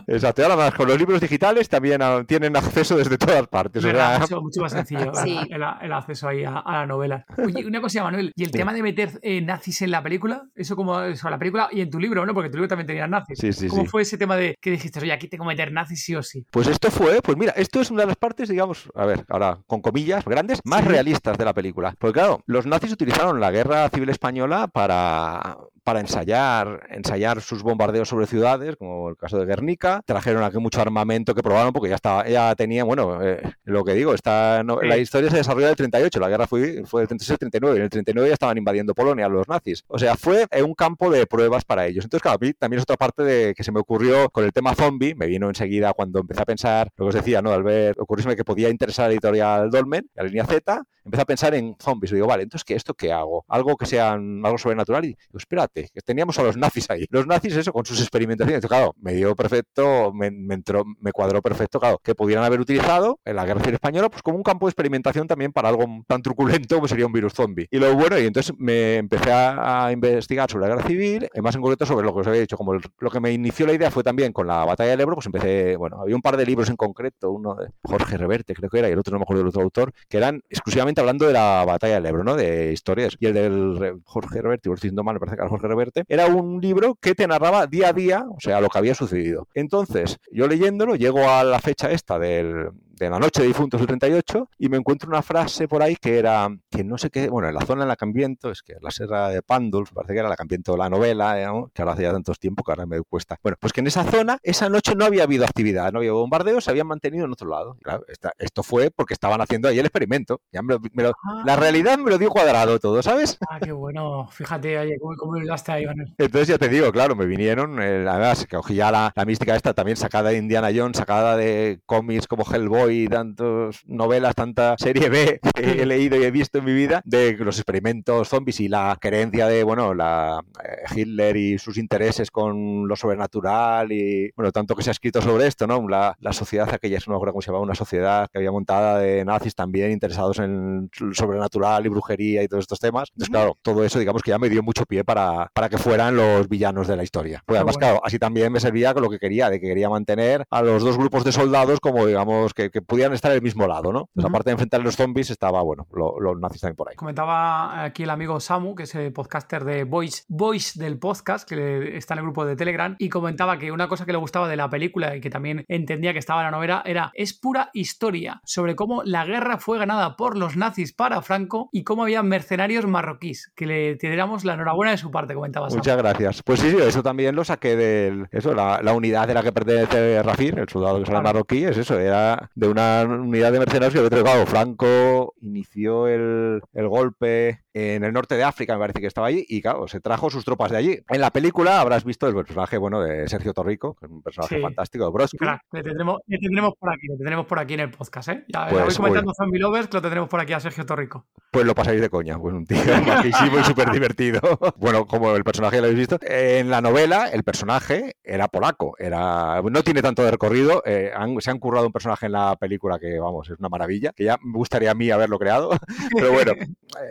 Exacto, y además con los libros digitales también ah, tienen acceso desde todas partes. O sea, mucho más sencillo el, acceso ahí a, la novela. Oye, una cosa, Manuel, ¿y el tema de meter eh, nazis en la película? Eso como eso, la película y en tu libro, ¿no? Porque tu libro también tenía nazis. Sí, sí, ¿Cómo fue ese tema de que dijiste, oye, aquí tengo que meter nazis sí o sí? Pues esto fue, pues mira, esto es una de las partes, digamos, a ver, ahora con comillas grandes, más realistas de la película. Porque claro, los nazis utilizaron la guerra civil española para, para ensayar, ensayar sus bombardeos sobre ciudades, como el caso de Guernica. Trajeron aquí mucho armamento que probaron porque ya estaba, ya tenían, bueno, eh, lo que digo, está, la historia se desarrolla del 38, la guerra fue, fue del 36 al 39, y en el 39 ya estaban invadiendo Polonia los nazis. O sea, fue un campo de pruebas para ellos. Entonces, claro, a mí también es otra parte de que se me ocurrió con el tema zombie, me vino enseguida cuando empecé a pensar, lo que os decía, ¿no? Al ver, ocurrirme que podía interesar a la editorial Dolmen, a la línea Z, empecé a pensar en zombies. Y digo, vale, entonces, ¿qué esto qué hago? Algo que sea algo sobrenatural. Y digo, espérate, Teníamos a los nazis ahí. Los nazis, eso, con sus experimentaciones. Claro, me dio perfecto, me, entró, me cuadró perfecto, claro, que pudieran haber utilizado en la Guerra Civil Española, pues como un campo de experimentación también para algo tan truculento como sería un virus zombie. Y lo bueno, y entonces me empecé a, investigar sobre la Guerra Civil, más en concreto sobre lo que os había dicho, como lo que me inició la idea fue también con la batalla del Ebro, pues empecé, bueno, había un par de libros en concreto, uno de Jorge Reverte, creo que era, y el otro no me acuerdo del otro autor, que eran exclusivamente hablando de la batalla del Ebro, ¿no? De historias. Y el del Jorge Reverte, lo estoy diciendo mal, me parece que era Reverte, era un libro que te narraba día a día, o sea, lo que había sucedido. Entonces, yo leyéndolo, llego a la fecha esta del, de la noche de difuntos del 38 y me encuentro una frase por ahí que era, que no sé qué, bueno, en la zona en la que ambiento, es que la serra de Pandulf, parece que era la que ambiento la novela, que ahora hace ya tantos tiempo que ahora me cuesta. Bueno, pues que en esa zona, esa noche no había habido actividad, no había bombardeos, se habían mantenido en otro lado. Claro, esto fue porque estaban haciendo ahí el experimento. Ya me lo, la ah. realidad me lo dio cuadrado todo, ¿sabes? Ah, qué bueno. Fíjate, oye, cómo, cómo llegaste ahí, Entonces ya te digo, claro, me vinieron, eh, además, que cogí ya la, la mística esta también sacada de Indiana Jones, sacada de cómics como Hellboy y tantas novelas, tanta serie B que he leído y he visto en mi vida de los experimentos zombies y la creencia de, bueno, la eh, Hitler y sus intereses con lo sobrenatural y, bueno, tanto que se ha escrito sobre esto, ¿no? La, la sociedad aquella, no me acuerdo cómo se llamaba, una sociedad que había montada de nazis también interesados en sobrenatural y brujería y todos estos temas. Entonces, claro, todo eso, digamos que ya me dio mucho pie para, para que fueran los villanos de la historia. Pues además, claro, así también me servía con lo que quería, de que quería mantener a los dos grupos de soldados como, digamos, que, que pudieran estar en el mismo lado, ¿no? Entonces, aparte de enfrentar a los zombies, estaba, bueno, los nazis también por ahí. Comentaba aquí el amigo Samu, que es el podcaster de Voice, Voice del podcast, que está en el grupo de Telegram, y comentaba que una cosa que le gustaba de la película y que también entendía que estaba en la novela era es pura historia sobre cómo la guerra fue ganada por los nazis para Franco y cómo había mercenarios marroquíes, que le tiramos la enhorabuena de su parte, comentaba Muchas gracias. Pues sí, sí, eso también lo saqué de eso, la, unidad de la que pertenece Rafir, el soldado que marroquí, es eso, era de una unidad de mercenarios que había Franco inició el, el golpe en el norte de África, me parece que estaba allí, y claro, se trajo sus tropas de allí. En la película habrás visto el personaje, bueno, de Sergio Torrico, que es un personaje fantástico, de Brodsky. le, tendremos, por aquí, le tendremos por aquí en el podcast, ¿eh? Ya pues, voy comentando Zombie Lovers, que lo tendremos por aquí a Sergio Torrico. Pues lo pasáis de coña, pues un tío majísimo y súper divertido. bueno, como el personaje lo habéis visto, en la novela el personaje era polaco, era no tiene tanto de recorrido, eh, se han currado un personaje en la película que, vamos, es una maravilla, que ya me gustaría a mí haberlo creado, pero bueno,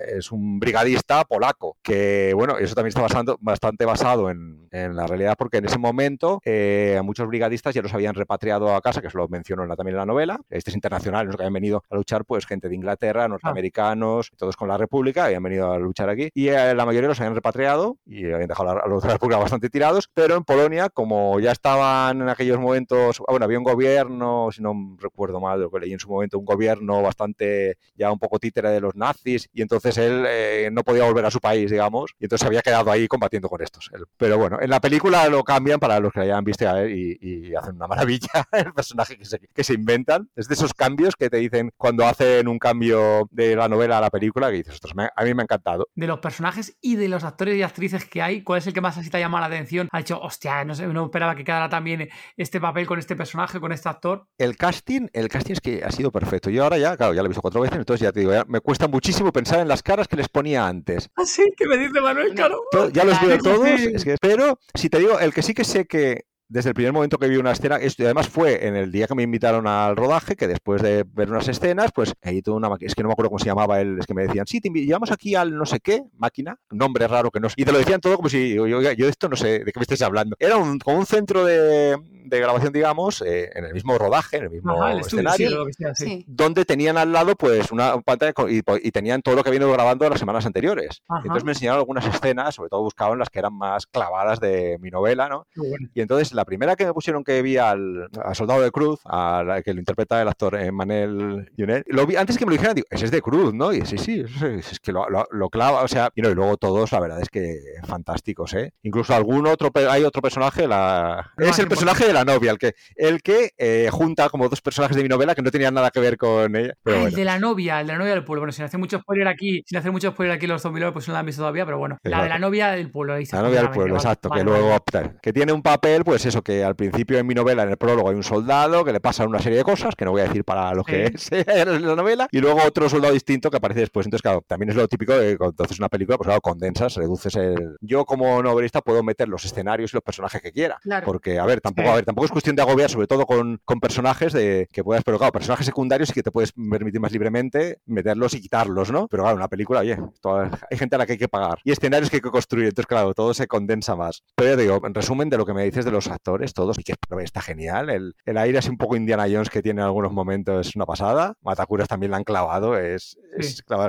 es un brigadista polaco, que bueno, eso también está basando, bastante basado en, en, la realidad porque en ese momento eh, a muchos brigadistas ya los habían repatriado a casa, que se lo menciono en la, también en la novela, este es internacional, los que habían venido a luchar, pues gente de Inglaterra, norteamericanos, todos con la República, habían venido a luchar aquí y eh, la mayoría los habían repatriado y habían dejado a los de la República bastante tirados, pero en Polonia, como ya estaban en aquellos momentos, bueno, había un gobierno, si no recuerdo mal lo que leí en su momento, un gobierno bastante ya un poco títere de los nazis y entonces él eh, no podía volver a su país, digamos, y entonces había quedado ahí combatiendo con estos. Pero bueno, en la película lo cambian para los que hayan visto y, y hacen una maravilla el personaje que se, que se, inventan. Es de esos cambios que te dicen cuando hacen un cambio de la novela a la película, que dices, a mí me ha encantado. De los personajes y de los actores y actrices que hay, ¿cuál es el que más así te llama la atención? Ha dicho, hostia, no, sé, no esperaba que quedara también este papel con este personaje, con este actor. El casting, el casting es que ha sido perfecto. Yo ahora ya, claro, ya lo he visto cuatro veces, entonces ya te digo, me cuesta muchísimo pensar en las caras que les ponía antes. ¿Ah, sí? ¿Qué me dice Manuel Caro? Ya los veo todos, pero si te digo, el que sí que sé que desde el primer momento que vi una escena, esto, y además fue en el día que me invitaron al rodaje, que después de ver unas escenas, pues ahí tuve una máquina, es que no me acuerdo cómo se llamaba él, es que me decían, sí, te llevamos aquí al no sé qué, máquina, nombre raro que no sé, y te lo decían todo como si, yo, yo, yo esto no sé de qué me estés hablando. Era un, como un centro de, de grabación, digamos, eh, en el mismo rodaje, en el mismo escenario, donde tenían al lado pues una pantalla y, y, tenían todo lo que vino grabando las semanas anteriores. Entonces me enseñaron algunas escenas, sobre todo buscaban las que eran más clavadas de mi novela, ¿no? Y entonces la primera que me pusieron que vi al, Soldado de Cruz, a que lo interpreta el actor eh, Manel Junel, lo vi antes que me lo dijeran, digo, ese es de Cruz, ¿no? Y sí, sí, es, que lo, lo, clava, o sea, y, no, y luego todos, la verdad es que fantásticos, ¿eh? Incluso algún otro, hay otro personaje, la, es el personaje de la novia, el que, el que eh, junta como dos personajes de mi novela que no tenían nada que ver con ella. Ah, el de la novia, el de la novia del pueblo. Bueno, sin hacer mucho spoiler aquí, sin hacer mucho spoiler aquí los zombies, pues no la han visto todavía, pero bueno. La de la novia del pueblo. la novia del pueblo, exacto, que luego que tiene un papel, pues eso, que al principio en mi novela, en el prólogo, hay un soldado que le pasan una serie de cosas, que no voy a decir para lo que es la novela, y luego otro soldado distinto que aparece después. Entonces, claro, también es lo típico de cuando haces una película, pues claro, condensas, reduces el... Yo como novelista puedo meter los escenarios y los personajes que quiera. Porque, a ver, tampoco, a ver, tampoco es cuestión de agobiar, sobre todo con, con personajes de que puedas, pero claro, personajes secundarios y que te puedes permitir más libremente meterlos y quitarlos, ¿no? Pero claro, una película, oye, hay gente a la que hay que pagar y escenarios que hay que construir, entonces claro, todo se condensa más. Pero ya digo, en resumen de lo que me dices de los actores, todos, y que está genial, el, el aire es un poco Indiana Jones que tiene en algunos momentos es una pasada, Matacuras también la han clavado, es,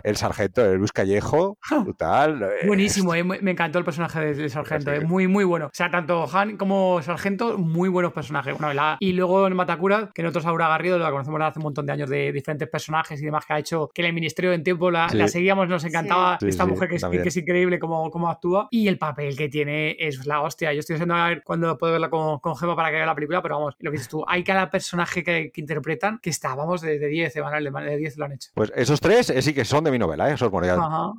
el sargento, el Luis Callejo, brutal. Buenísimo, eh, me encantó el personaje del sargento, es muy, muy bueno. O sea, tanto Han como sargento, muy buenos personajes. y luego en Matacura, que nosotros Aura Garrido la conocemos hace un montón de años de diferentes personajes y demás que ha hecho, que en el Ministerio en Tiempo la, seguíamos, nos encantaba esta mujer que es, increíble cómo, cómo, actúa y el papel que tiene es la hostia. Yo estoy haciendo a ver cuando puedo verla con, con Gemma para que vea la película, pero vamos, lo que dices tú, hay cada personaje que, interpretan que está, vamos, de, 10, de 10 lo han hecho. Pues esos tres eh, sí que son de mi novela, ¿eh? esos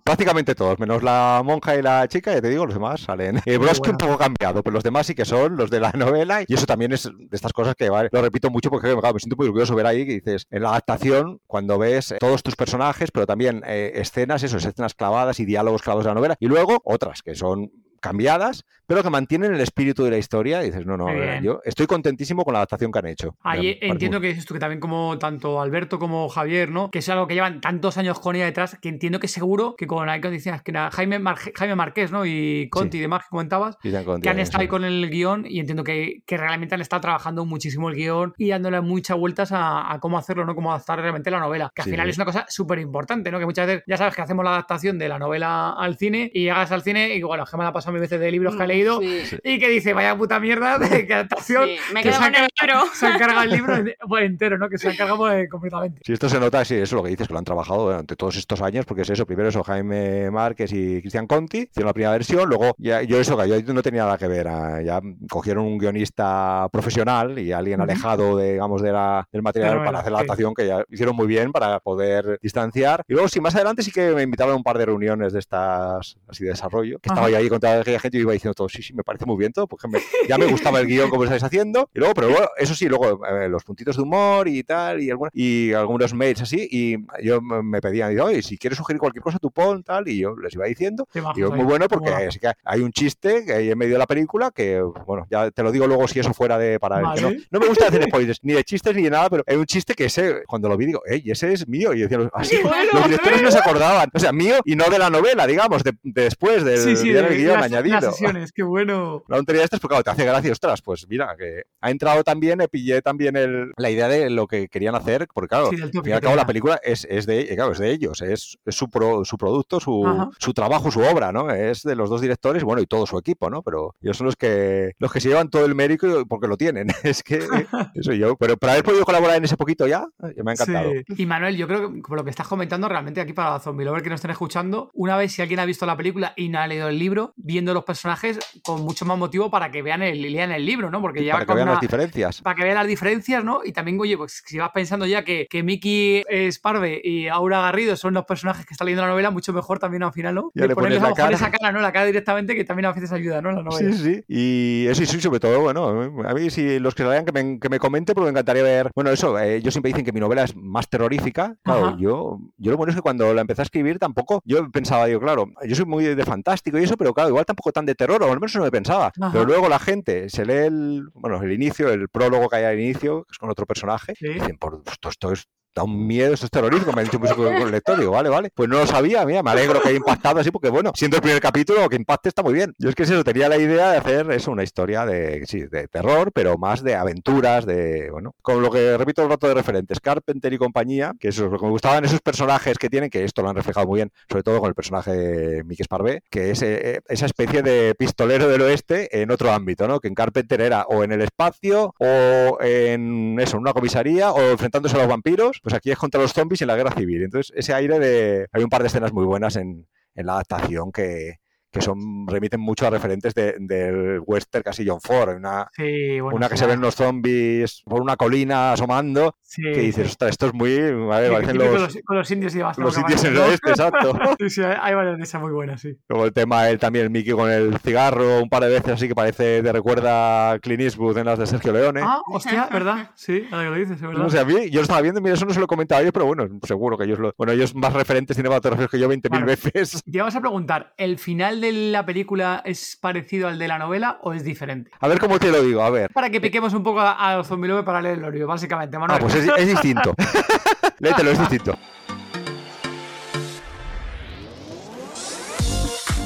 Prácticamente todos, menos la monja y la chica, ya te digo, los demás salen. Eh, Broski un poco cambiado, pero los demás sí que son los de la novela y eso también es de estas cosas que vale, lo repito mucho porque me siento muy orgulloso ver ahí que dices, en la adaptación, cuando ves todos tus personajes, pero también eh, escenas, eso, escenas clavadas y diálogos clavados de la novela, y luego otras que son cambiadas, pero que mantienen el espíritu de la historia. Y dices, no, no, yo estoy contentísimo con la adaptación que han hecho. Ahí entiendo que dices tú que también como tanto Alberto como Javier, ¿no? Que es algo que llevan tantos años con ella detrás, que entiendo que seguro que con hay condiciones que Jaime, Jaime Marqués, ¿no? Y Conti y demás que comentabas, que han estado ahí con el guion y entiendo que, que, realmente han estado trabajando muchísimo el guion y dándole muchas vueltas a, cómo hacerlo, ¿no? Cómo adaptar realmente la novela. Que al final es una cosa súper importante, ¿no? Que muchas veces ya sabes que hacemos la adaptación de la novela al cine y llegas al cine y bueno, Gemma la pasado mil veces de libros que ha mm, leído y que dice, vaya puta mierda de que adaptación. me quedo con el libro. Se ha encargado el libro entero, ¿no? Que se ha encargado completamente. Si esto se nota, sí, eso es lo que dices, que lo han trabajado durante todos estos años, porque es eso, primero eso, Jaime Márquez y Cristian Conti, hicieron la primera versión, luego ya, yo eso, que yo no tenía nada que ver, ah, ya cogieron un guionista profesional y alguien alejado, de, digamos, de la, del material para hacer la adaptación, que ya hicieron muy bien para poder distanciar. Y luego, sí, más adelante sí que me invitaban a un par de reuniones de estas, así de desarrollo, que estaba yo ahí con toda aquella gente iba diciendo todo, sí, sí, me parece muy bien todo, porque ya me gustaba el guion como estáis haciendo. Y luego, pero bueno, eso sí, luego eh, los puntitos de humor y tal, y, y algunos mails así, y yo me pedían, oye, si quieres sugerir cualquier cosa, tú pon, tal, y yo les iba diciendo. Y yo, muy bueno, porque que hay un chiste que hay en medio de la película que, bueno, ya te lo digo luego si eso fuera de para no, no, me gusta hacer spoilers, ni de chistes ni de nada, pero hay un chiste que ese, cuando lo vi, digo, ey, ese es mío. Y decían, así, los directores no se acordaban. O sea, mío y no de la novela, digamos, de, después del, sí, sí, guion añadido. qué bueno. La tontería esta es porque te hace gracia, ostras, pues mira, que ha entrado también, pillé también el, la idea de lo que querían hacer, porque claro, al fin y al cabo la película es, es, de, claro, es de ellos, es, es su, su producto, su, su, trabajo, su obra, ¿no? Es de los dos directores, bueno, y todo su equipo, ¿no? Pero ellos son los que, los que se llevan todo el mérito porque lo tienen. es que eso yo, pero para haber podido colaborar en ese poquito ya, me ha encantado. Y Manuel, yo creo que como lo que estás comentando, realmente aquí para Zombie Lover que nos estén escuchando, una vez si alguien ha visto la película y no ha leído el libro, viendo los personajes con mucho más motivo para que vean el, lean el libro, ¿no? Porque ya para que vean las diferencias. Para que vean las diferencias, ¿no? Y también, oye, pues si vas pensando ya que, que Mickey Sparve y Aura Garrido son los personajes que están leyendo la novela, mucho mejor también al final, ¿no? Ya le ponerles a lo esa cara, ¿no? La cara directamente, que también a veces ayuda, ¿no? La novela. Sí, sí. Y eso sí, sobre todo, bueno, a mí si los que se que me, que me comenten, porque me encantaría ver. Bueno, eso, eh, ellos siempre dicen que mi novela es más terrorífica. Claro, yo, yo lo bueno es que cuando la empecé a escribir tampoco, yo pensaba, yo, claro, yo soy muy de fantástico y eso, pero claro, igual tampoco tan de terror, o al menos no me pensaba. Pero luego la gente se lee el, bueno, el inicio, el prólogo que hay al inicio, que es con otro personaje, y dicen, por esto, esto es da un miedo, esto es terrorismo, me ha dicho mucho con el lector, digo, vale, vale, pues no lo sabía, mira, me alegro que haya impactado así, porque bueno, siendo el primer capítulo, que impacte está muy bien. Yo es que eso, tenía la idea de hacer eso, una historia de, sí, de terror, pero más de aventuras, de, bueno, con lo que repito el rato de referentes, Carpenter y compañía, que eso, lo que me gustaban esos personajes que tienen, que esto lo han reflejado muy bien, sobre todo con el personaje de Mickey Sparvé, que es eh, esa especie de pistolero del oeste en otro ámbito, ¿no? Que en Carpenter era o en el espacio, o en eso, en una comisaría, o enfrentándose a los vampiros, pues aquí es contra los zombies en la guerra civil. Entonces, ese aire de... Hay un par de escenas muy buenas en, la adaptación que, que son remiten mucho a referentes de- del western casi John Ford. Una, Sí, bueno. una que sí, se ven los zombies por una colina asomando, sí, que dices, ostras, esto es muy... A ver, parecen los, los, con los indios y demás. los sitios en el oeste, exacto. Sí, sí, hay, varias de esas muy buenas, sí. Luego el tema, él también, el Mickey con el cigarro, un par de veces así que parece, te recuerda a Clint Eastwood en las de Sergio Leone. Ah, hostia, ¿verdad? Sí, ahora que lo dices, es verdad. No sé, a mí, yo lo estaba viendo, mira, eso no se lo he comentado a ellos, pero bueno, seguro que ellos lo. Bueno, ellos más referentes cinematográficos que yo 20.000 Claro. veces. Te vamos a preguntar, ¿el final de la película es parecido al de la novela o es diferente? A ver cómo te lo digo, a ver. Para que piquemos un poco a, los zombie Lover para leer el Lorio, básicamente, Manuel. Ah, pues es, es distinto. Léetelo, es distinto.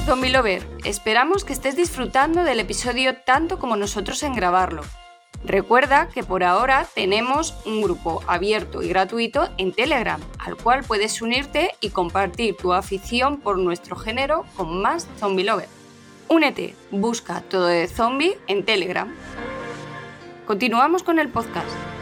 Zombie Lover, esperamos que estés disfrutando del episodio tanto como nosotros en grabarlo. Recuerda que por ahora tenemos un grupo abierto y gratuito en Telegram, al cual puedes unirte y compartir tu afición por nuestro género con más Zombie Lover. Únete, busca todo de zombie en Telegram. Continuamos con el podcast.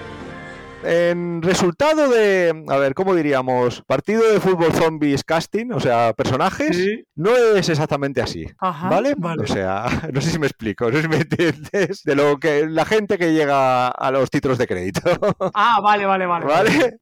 En resultado de, a ver, ¿cómo diríamos? Partido de fútbol zombies casting, o sea, personajes, Sí. no es exactamente así. Ajá, ¿Vale? vale. O sea, no sé si me explico, no sé si me entiendes de lo que la gente que llega a los títulos de crédito. Ah, vale, vale, vale. Vale.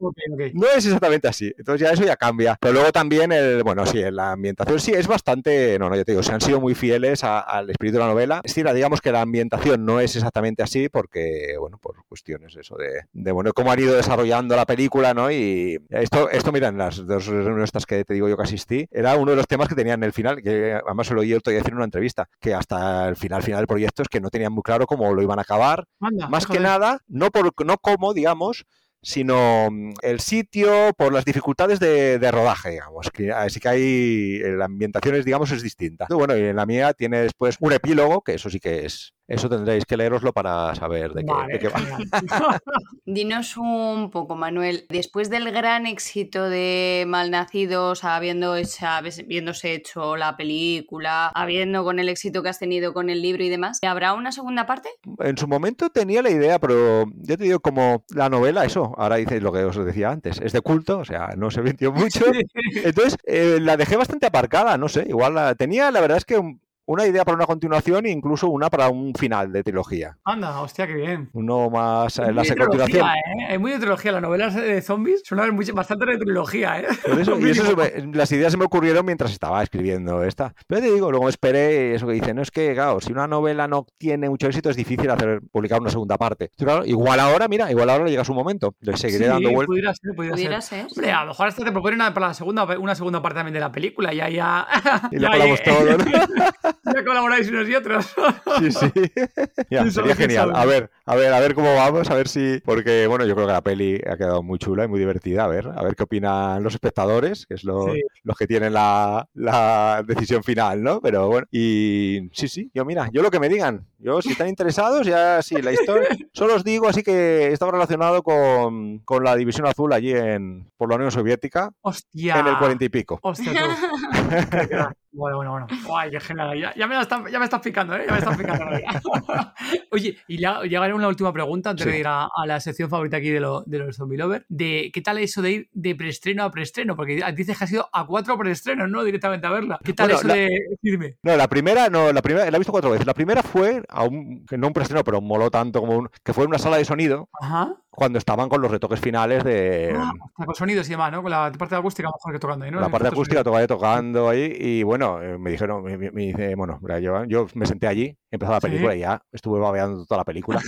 No es exactamente así. Entonces ya eso ya cambia. Pero luego también el, bueno, sí, la ambientación sí es bastante, no, no, ya te digo, se han sido muy fieles a- al espíritu de la novela. Es decir, digamos que la ambientación no es exactamente así porque, bueno, por cuestiones eso de, de bueno, cómo han ido desarrollando la película, ¿no? Y esto, esto mira, en las dos reuniones estas que te digo yo que asistí, era uno de los temas que tenían en el final, que además se lo oí otro día decir en una entrevista, que hasta el final, final del proyecto es que no tenían muy claro cómo lo iban a acabar Anda, más que nada, no, por, no como, digamos, sino mm, el sitio por las dificultades de, de rodaje, digamos. Que, así que hay, la ambientación es, digamos, es distinta. Bueno, y en la mía tiene después un epílogo, que eso sí que es, eso tendréis que leeroslo para saber de qué, Vale, de qué va. Dinos un poco, Manuel, después del gran éxito de Malnacidos, habiendo hecha- habiéndose hecho la película, habiendo con el éxito que has tenido con el libro y demás, ¿habrá una segunda parte? En su momento tenía la idea, pero ya te digo, como la novela, eso, ahora dice lo que os decía antes, es de culto, o sea, no se vendió mucho. Entonces, eh, la dejé bastante aparcada, no sé, igual la tenía, la verdad es que un- una idea para una continuación e incluso una para un final de trilogía. Anda, hostia, qué bien. Uno más en la muy de continuación. trilogía, ¿eh? Es muy de trilogía. Las novelas de zombies mucho- bastante de trilogía, ¿eh? Por eso- y eso me- las ideas se me ocurrieron mientras estaba escribiendo esta. Pero te digo, luego esperé eso que dicen, no es que, claro, si una novela no tiene mucho éxito es difícil hacer publicar una segunda parte. Claro, igual ahora, mira, igual ahora le llega su momento. Le seguiré Sí, dando vueltas. Pudiera ser, pudiera, Pudiera ser. ser. Hombre, a lo mejor hasta te proponen una, para la segunda, una segunda parte también de la película. Ya, ya. Y le ya, colamos ya- todo, ¿no? ya colaboráis unos y otros. Sí, sí. Ya, sería genial. A ver, a ver, a ver cómo vamos, a ver si. Porque, bueno, yo creo que la peli ha quedado muy chula y muy divertida. A ver, a ver qué opinan los espectadores, que es lo- Sí. los que tienen la, la decisión final, ¿no? Pero bueno, y sí, sí, yo mira, yo lo que me digan. Yo, si están interesados, ya sí, la historia. Solo os digo, así que estaba relacionado con, con la División Azul allí en por la Unión Soviética Hostia. en el cuarenta y pico. Hostia. Bueno, bueno, bueno. Guay, qué genial. Ya, me, la están- ya me estás picando, ¿eh? Ya me estás picando. Oye, y ya llegaré a una última pregunta antes Sí. de ir a, a la sección favorita aquí de, lo- de los Zombie Lover. De, ¿Qué tal eso de ir de preestreno a preestreno? Porque dices que has ido a cuatro preestrenos, ¿no? Directamente a verla. ¿Qué tal Bueno, eso la- de decirme? No, la primera, no, la primera, la he visto cuatro veces. La primera fue a un, no un preestreno, pero moló tanto como un, que fue en una sala de sonido Ajá. Cuando estaban con los retoques finales de Ah, hostia, con sonidos y demás, ¿no? Con la parte acústica mejor que tocando ahí, ¿no? la parte acústica, tocaba tocando ahí y bueno, eh, me dijeron, me, dice, bueno, yo, yo me senté allí, empezó la Sí. película y ya estuve babeando toda la película.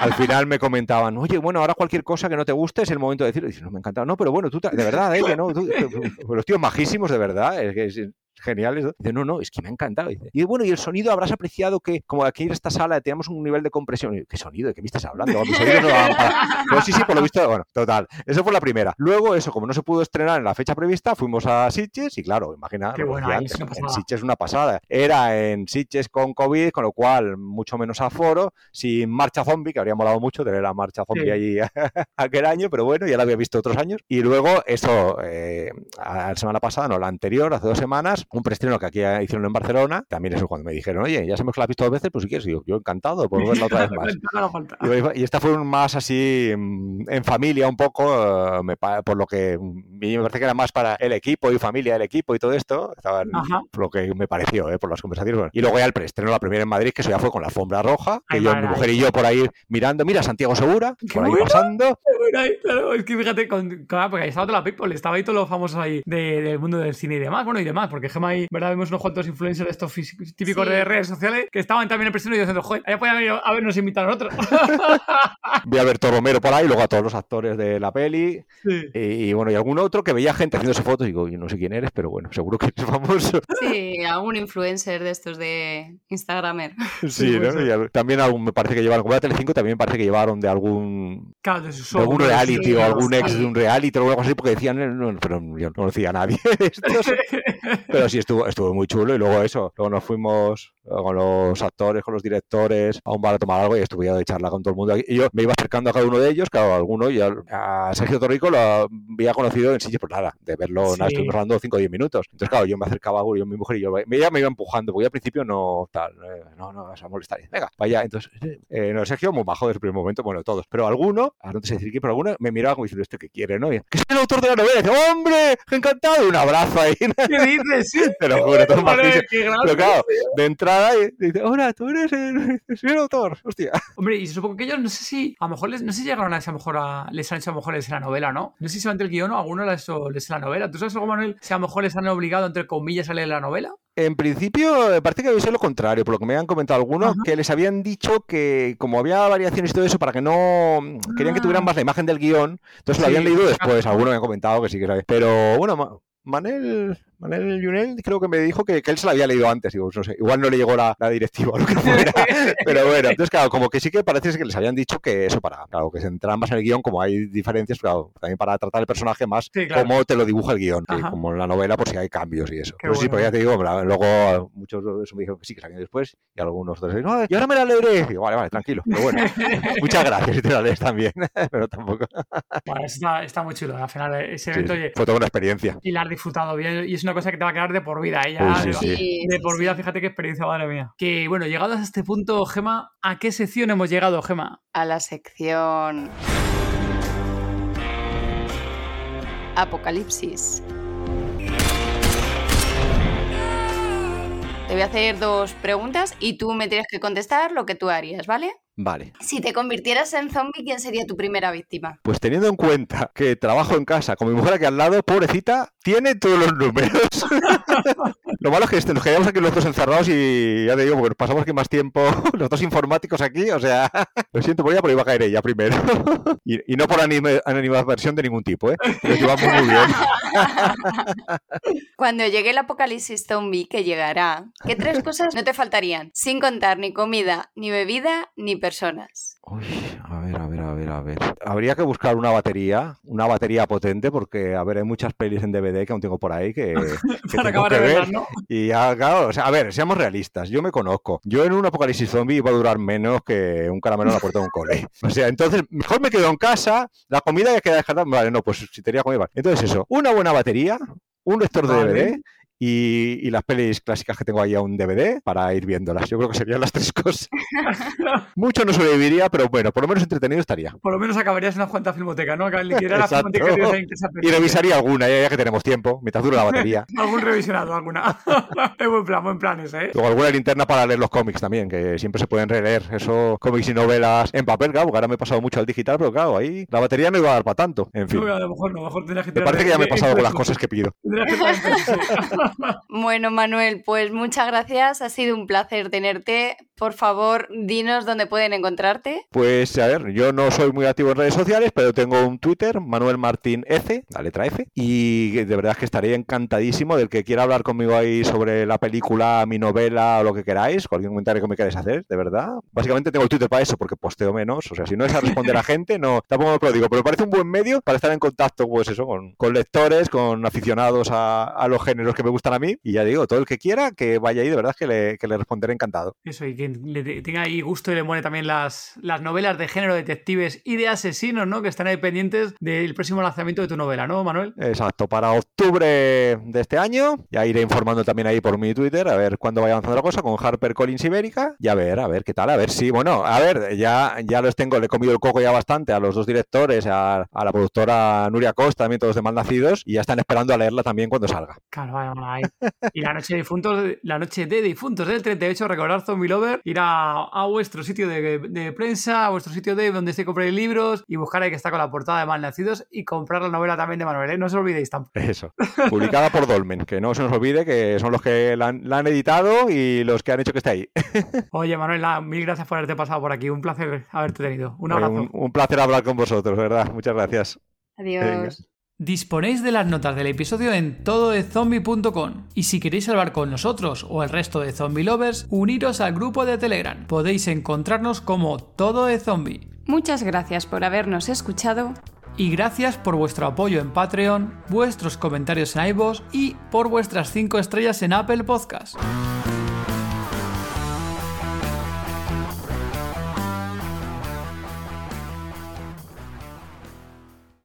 Al final me comentaban, oye, bueno, ahora cualquier cosa que no te guste es el momento de decirlo. Y dices, no, me encanta. No, pero bueno, tú, de verdad, ¿eh? Que no, tú- tú- los tíos majísimos, de verdad, es que es geniales. ¿no? Dice, no, no, es que me ha encantado. Dice, y bueno, y el sonido, habrás apreciado que, como aquí en esta sala teníamos un nivel de compresión. Y ¿Qué sonido? ¿De qué me estás hablando? Mis oídos no daban para- Pero sí, sí, por lo visto, bueno, total. Eso fue la primera. Luego, eso, como no se pudo estrenar en la fecha prevista, fuimos a Sitges y claro, imagina, Qué buena, antes, es una en pasada. Sitges es una pasada. Era en Sitges con COVID, con lo cual mucho menos aforo, sin marcha zombie, que habría molado mucho tener la marcha zombie Sí. allí aquel año, pero bueno, ya la había visto otros años. Y luego, eso, eh, a- la semana pasada, no, la anterior, hace dos semanas, un preestreno que aquí hicieron en Barcelona. También eso cuando me dijeron, oye, ya sabemos que la has visto dos veces, pues si quieres, yo, yo encantado por verla otra vez más. y, esta fue más así mm, en familia un poco, eh, me, por lo que me parece que era más para el equipo y familia del equipo y todo esto, estaba por lo que me pareció, eh, por las conversaciones. Y luego ya el preestreno, la primera en Madrid, que eso ya fue con la alfombra roja, que yo, mi mujer y yo por ahí mirando, mira, Santiago Segura, por ahí pasando. claro, es que fíjate, con, claro, porque ahí estaba toda la people, estaba ahí todos los famosos ahí del mundo del cine y demás, bueno, y demás, porque Ahí, ¿verdad? Vemos unos cuantos influencers de estos típicos de redes sociales que estaban también en preestreno y diciendo, joder, allá podían habernos invitado a nosotros. Vi a Berto Romero por ahí, luego a todos los actores de la peli, y, bueno, y algún otro que veía gente haciéndose fotos y digo, yo no sé quién eres, pero bueno, seguro que es famoso. Sí, algún influencer de estos de Instagramer. Sí, ¿no? también algún, me parece que llevaron, como era Telecinco, también me parece que llevaron de algún, de, algún reality o algún ex de un reality o algo así, porque decían, no, pero yo no conocía a nadie. pero sí, estuvo, estuvo muy chulo y luego eso, luego nos fuimos con los actores, con los directores, a un bar a tomar algo y estuve de charla con todo el mundo. Y yo me iba acercando a cada uno de ellos, claro, a alguno, y a, Sergio Torrico lo había conocido en sitio, pues nada, de verlo, nada, estuvimos hablando 5 o 10 minutos. Entonces, claro, yo me acercaba a yo, mi mujer y yo, ella me iba empujando, porque al principio no, tal, eh, no, no, vas a molestar. Venga, vaya, entonces, eh, no, Sergio muy bajo desde el primer momento, bueno, todos, pero alguno, a no te sé decir quién, pero alguno me miraba como diciendo, ¿este qué quiere, no? que es el autor de la novela, y dice, ¡hombre! ¡Encantado! Un abrazo ahí. ¿Qué dices? Sí. Te lo juro, todo Pero claro, de entrada, dice, hola, tú eres el, el, autor, hostia. Hombre, y supongo que ellos, no sé si, a lo mejor, les, no sé si llegaron a esa mejor a, les han hecho a lo mejor les la novela, ¿no? No sé si se van del guion o alguno les, les la novela. ¿Tú sabes algo, Manuel? Si a lo mejor les han obligado, entre comillas, a leer la novela. En principio, parece que había sido lo contrario, por lo que me han comentado algunos, que les habían dicho que como había variaciones y todo eso, para que no... Querían que tuvieran ah. más la imagen del guion, entonces lo habían leído después, algunos me han comentado que sí que sabía. Pero bueno, Manel, Manel Yunel creo que me dijo que, él se la había leído antes. Digo, no sé, igual no le llegó la, directiva o lo que fuera. pero bueno, entonces, claro, como que sí que parece que les habían dicho que eso para, claro, que se entraran más en el guion, como hay diferencias, claro, también para tratar el personaje más como te lo dibuja el guion, como en la novela, por si hay cambios y eso. pero sí, pero ya te digo, luego muchos de eso me dijeron que sí, que salían después, y algunos otros no, y ahora me la leeré. Digo, vale, vale, tranquilo. Pero bueno, muchas gracias si te la lees también, pero tampoco. Bueno, está, está, muy chulo. Al final, ese evento. fue toda una experiencia. Y la disfrutado bien y es una cosa que te va a quedar de por vida. ella ¿eh? de por vida, fíjate qué experiencia, madre mía. Que bueno, llegados a este punto, Gema, ¿a qué sección hemos llegado, Gema? A la sección Apocalipsis. Te voy a hacer dos preguntas y tú me tienes que contestar lo que tú harías, ¿vale? Vale. Si te convirtieras en zombie, ¿quién sería tu primera víctima? Pues teniendo en cuenta que trabajo en casa con mi mujer aquí al lado, pobrecita, tiene todos los números. Lo malo es que este, nos quedamos aquí los dos encerrados y ya te digo, porque nos pasamos aquí más tiempo, los dos informáticos aquí, o sea, lo siento por ella, pero iba a caer ella primero. y, no por animación de ningún tipo, ¿eh? Lo llevamos muy bien. Cuando llegue el apocalipsis zombie, que llegará, ¿qué tres cosas no te faltarían? Sin contar ni comida, ni bebida, ni personas. Uy, a ver, a ver, a ver, a ver. Habría que buscar una batería, una batería potente, porque, a ver, hay muchas pelis en DVD que aún tengo por ahí que, Para acabar de ver. Y ya, claro, o sea, a ver, seamos realistas, yo me conozco. Yo en un apocalipsis zombie iba a durar menos que un caramelo en la puerta de un cole. O sea, entonces, mejor me quedo en casa, la comida ya queda dejada. Vale, no, pues si tenía comida. Entonces, eso, una buena batería, un lector de DVD y, las pelis clásicas que tengo ahí a un DVD para ir viéndolas. Yo creo que serían las tres cosas. Mucho no sobreviviría, pero bueno, por lo menos entretenido estaría. Por lo menos acabarías una cuanta filmoteca, ¿no? La y revisaría alguna, ya, que tenemos tiempo, mientras dura la batería. Algún revisionado, alguna. es buen plan, buen plan ese, ¿eh? Luego alguna linterna para leer los cómics también, que siempre se pueden releer. Eso, cómics y novelas en papel, claro, porque ahora me he pasado mucho al digital, pero claro, ahí la batería no iba a dar para tanto. En fin. a lo mejor no, a lo mejor que Me parece que ya me he pasado con las cosas que pido. Bueno, Manuel, pues muchas gracias. Ha sido un placer tenerte. Por favor, dinos dónde pueden encontrarte. Pues a ver, yo no soy muy activo en redes sociales, pero tengo un Twitter, Manuel Martín F, la letra F, y de verdad que estaría encantadísimo del que quiera hablar conmigo ahí sobre la película, mi novela o lo que queráis, cualquier comentario que me queráis hacer, de verdad. Básicamente tengo el Twitter para eso, porque posteo menos, o sea, si no es a responder a gente, no, tampoco lo digo, pero parece un buen medio para estar en contacto, pues eso, con, lectores, con aficionados a, a los géneros que me gustan gustan a mí. Y ya digo, todo el que quiera que vaya ahí, de verdad que le, que le responderé encantado. Eso, y que le tenga ahí gusto y le muere también las, las novelas de género, detectives y de asesinos, ¿no? Que están ahí pendientes del próximo lanzamiento de tu novela, ¿no, Manuel? Exacto, para octubre de este año. Ya iré informando también ahí por mi Twitter a ver cuándo vaya avanzando la cosa con Harper Collins Ibérica. Y a ver, a ver qué tal, a ver si, bueno, a ver, ya, ya los tengo, le he comido el coco ya bastante a los dos directores, a, a la productora Nuria Costa, también todos de Malnacidos, y ya están esperando a leerla también cuando salga. Claro, vaya, Y la noche de difuntos, la noche de difuntos del 38, recordar Zombie Lover, ir a, a vuestro sitio de, de, prensa, a vuestro sitio de donde se compren libros y buscar ahí que está con la portada de Malnacidos y comprar la novela también de Manuel, ¿eh? No os olvidéis tampoco. Eso. Publicada por Dolmen, que no se nos olvide que son los que la han, la han editado y los que han hecho que esté ahí. Oye, Manuel, mil gracias por haberte pasado por aquí. Un placer haberte tenido. Un abrazo. Un, un placer hablar con vosotros, ¿verdad? Muchas gracias. Adiós. Venga. Disponéis de las notas del episodio en tododezombie.com y si queréis hablar con nosotros o el resto de zombie lovers, uniros al grupo de Telegram. Podéis encontrarnos como Todo de Zombie. Muchas gracias por habernos escuchado y gracias por vuestro apoyo en Patreon, vuestros comentarios en iVoox y por vuestras 5 estrellas en Apple Podcast.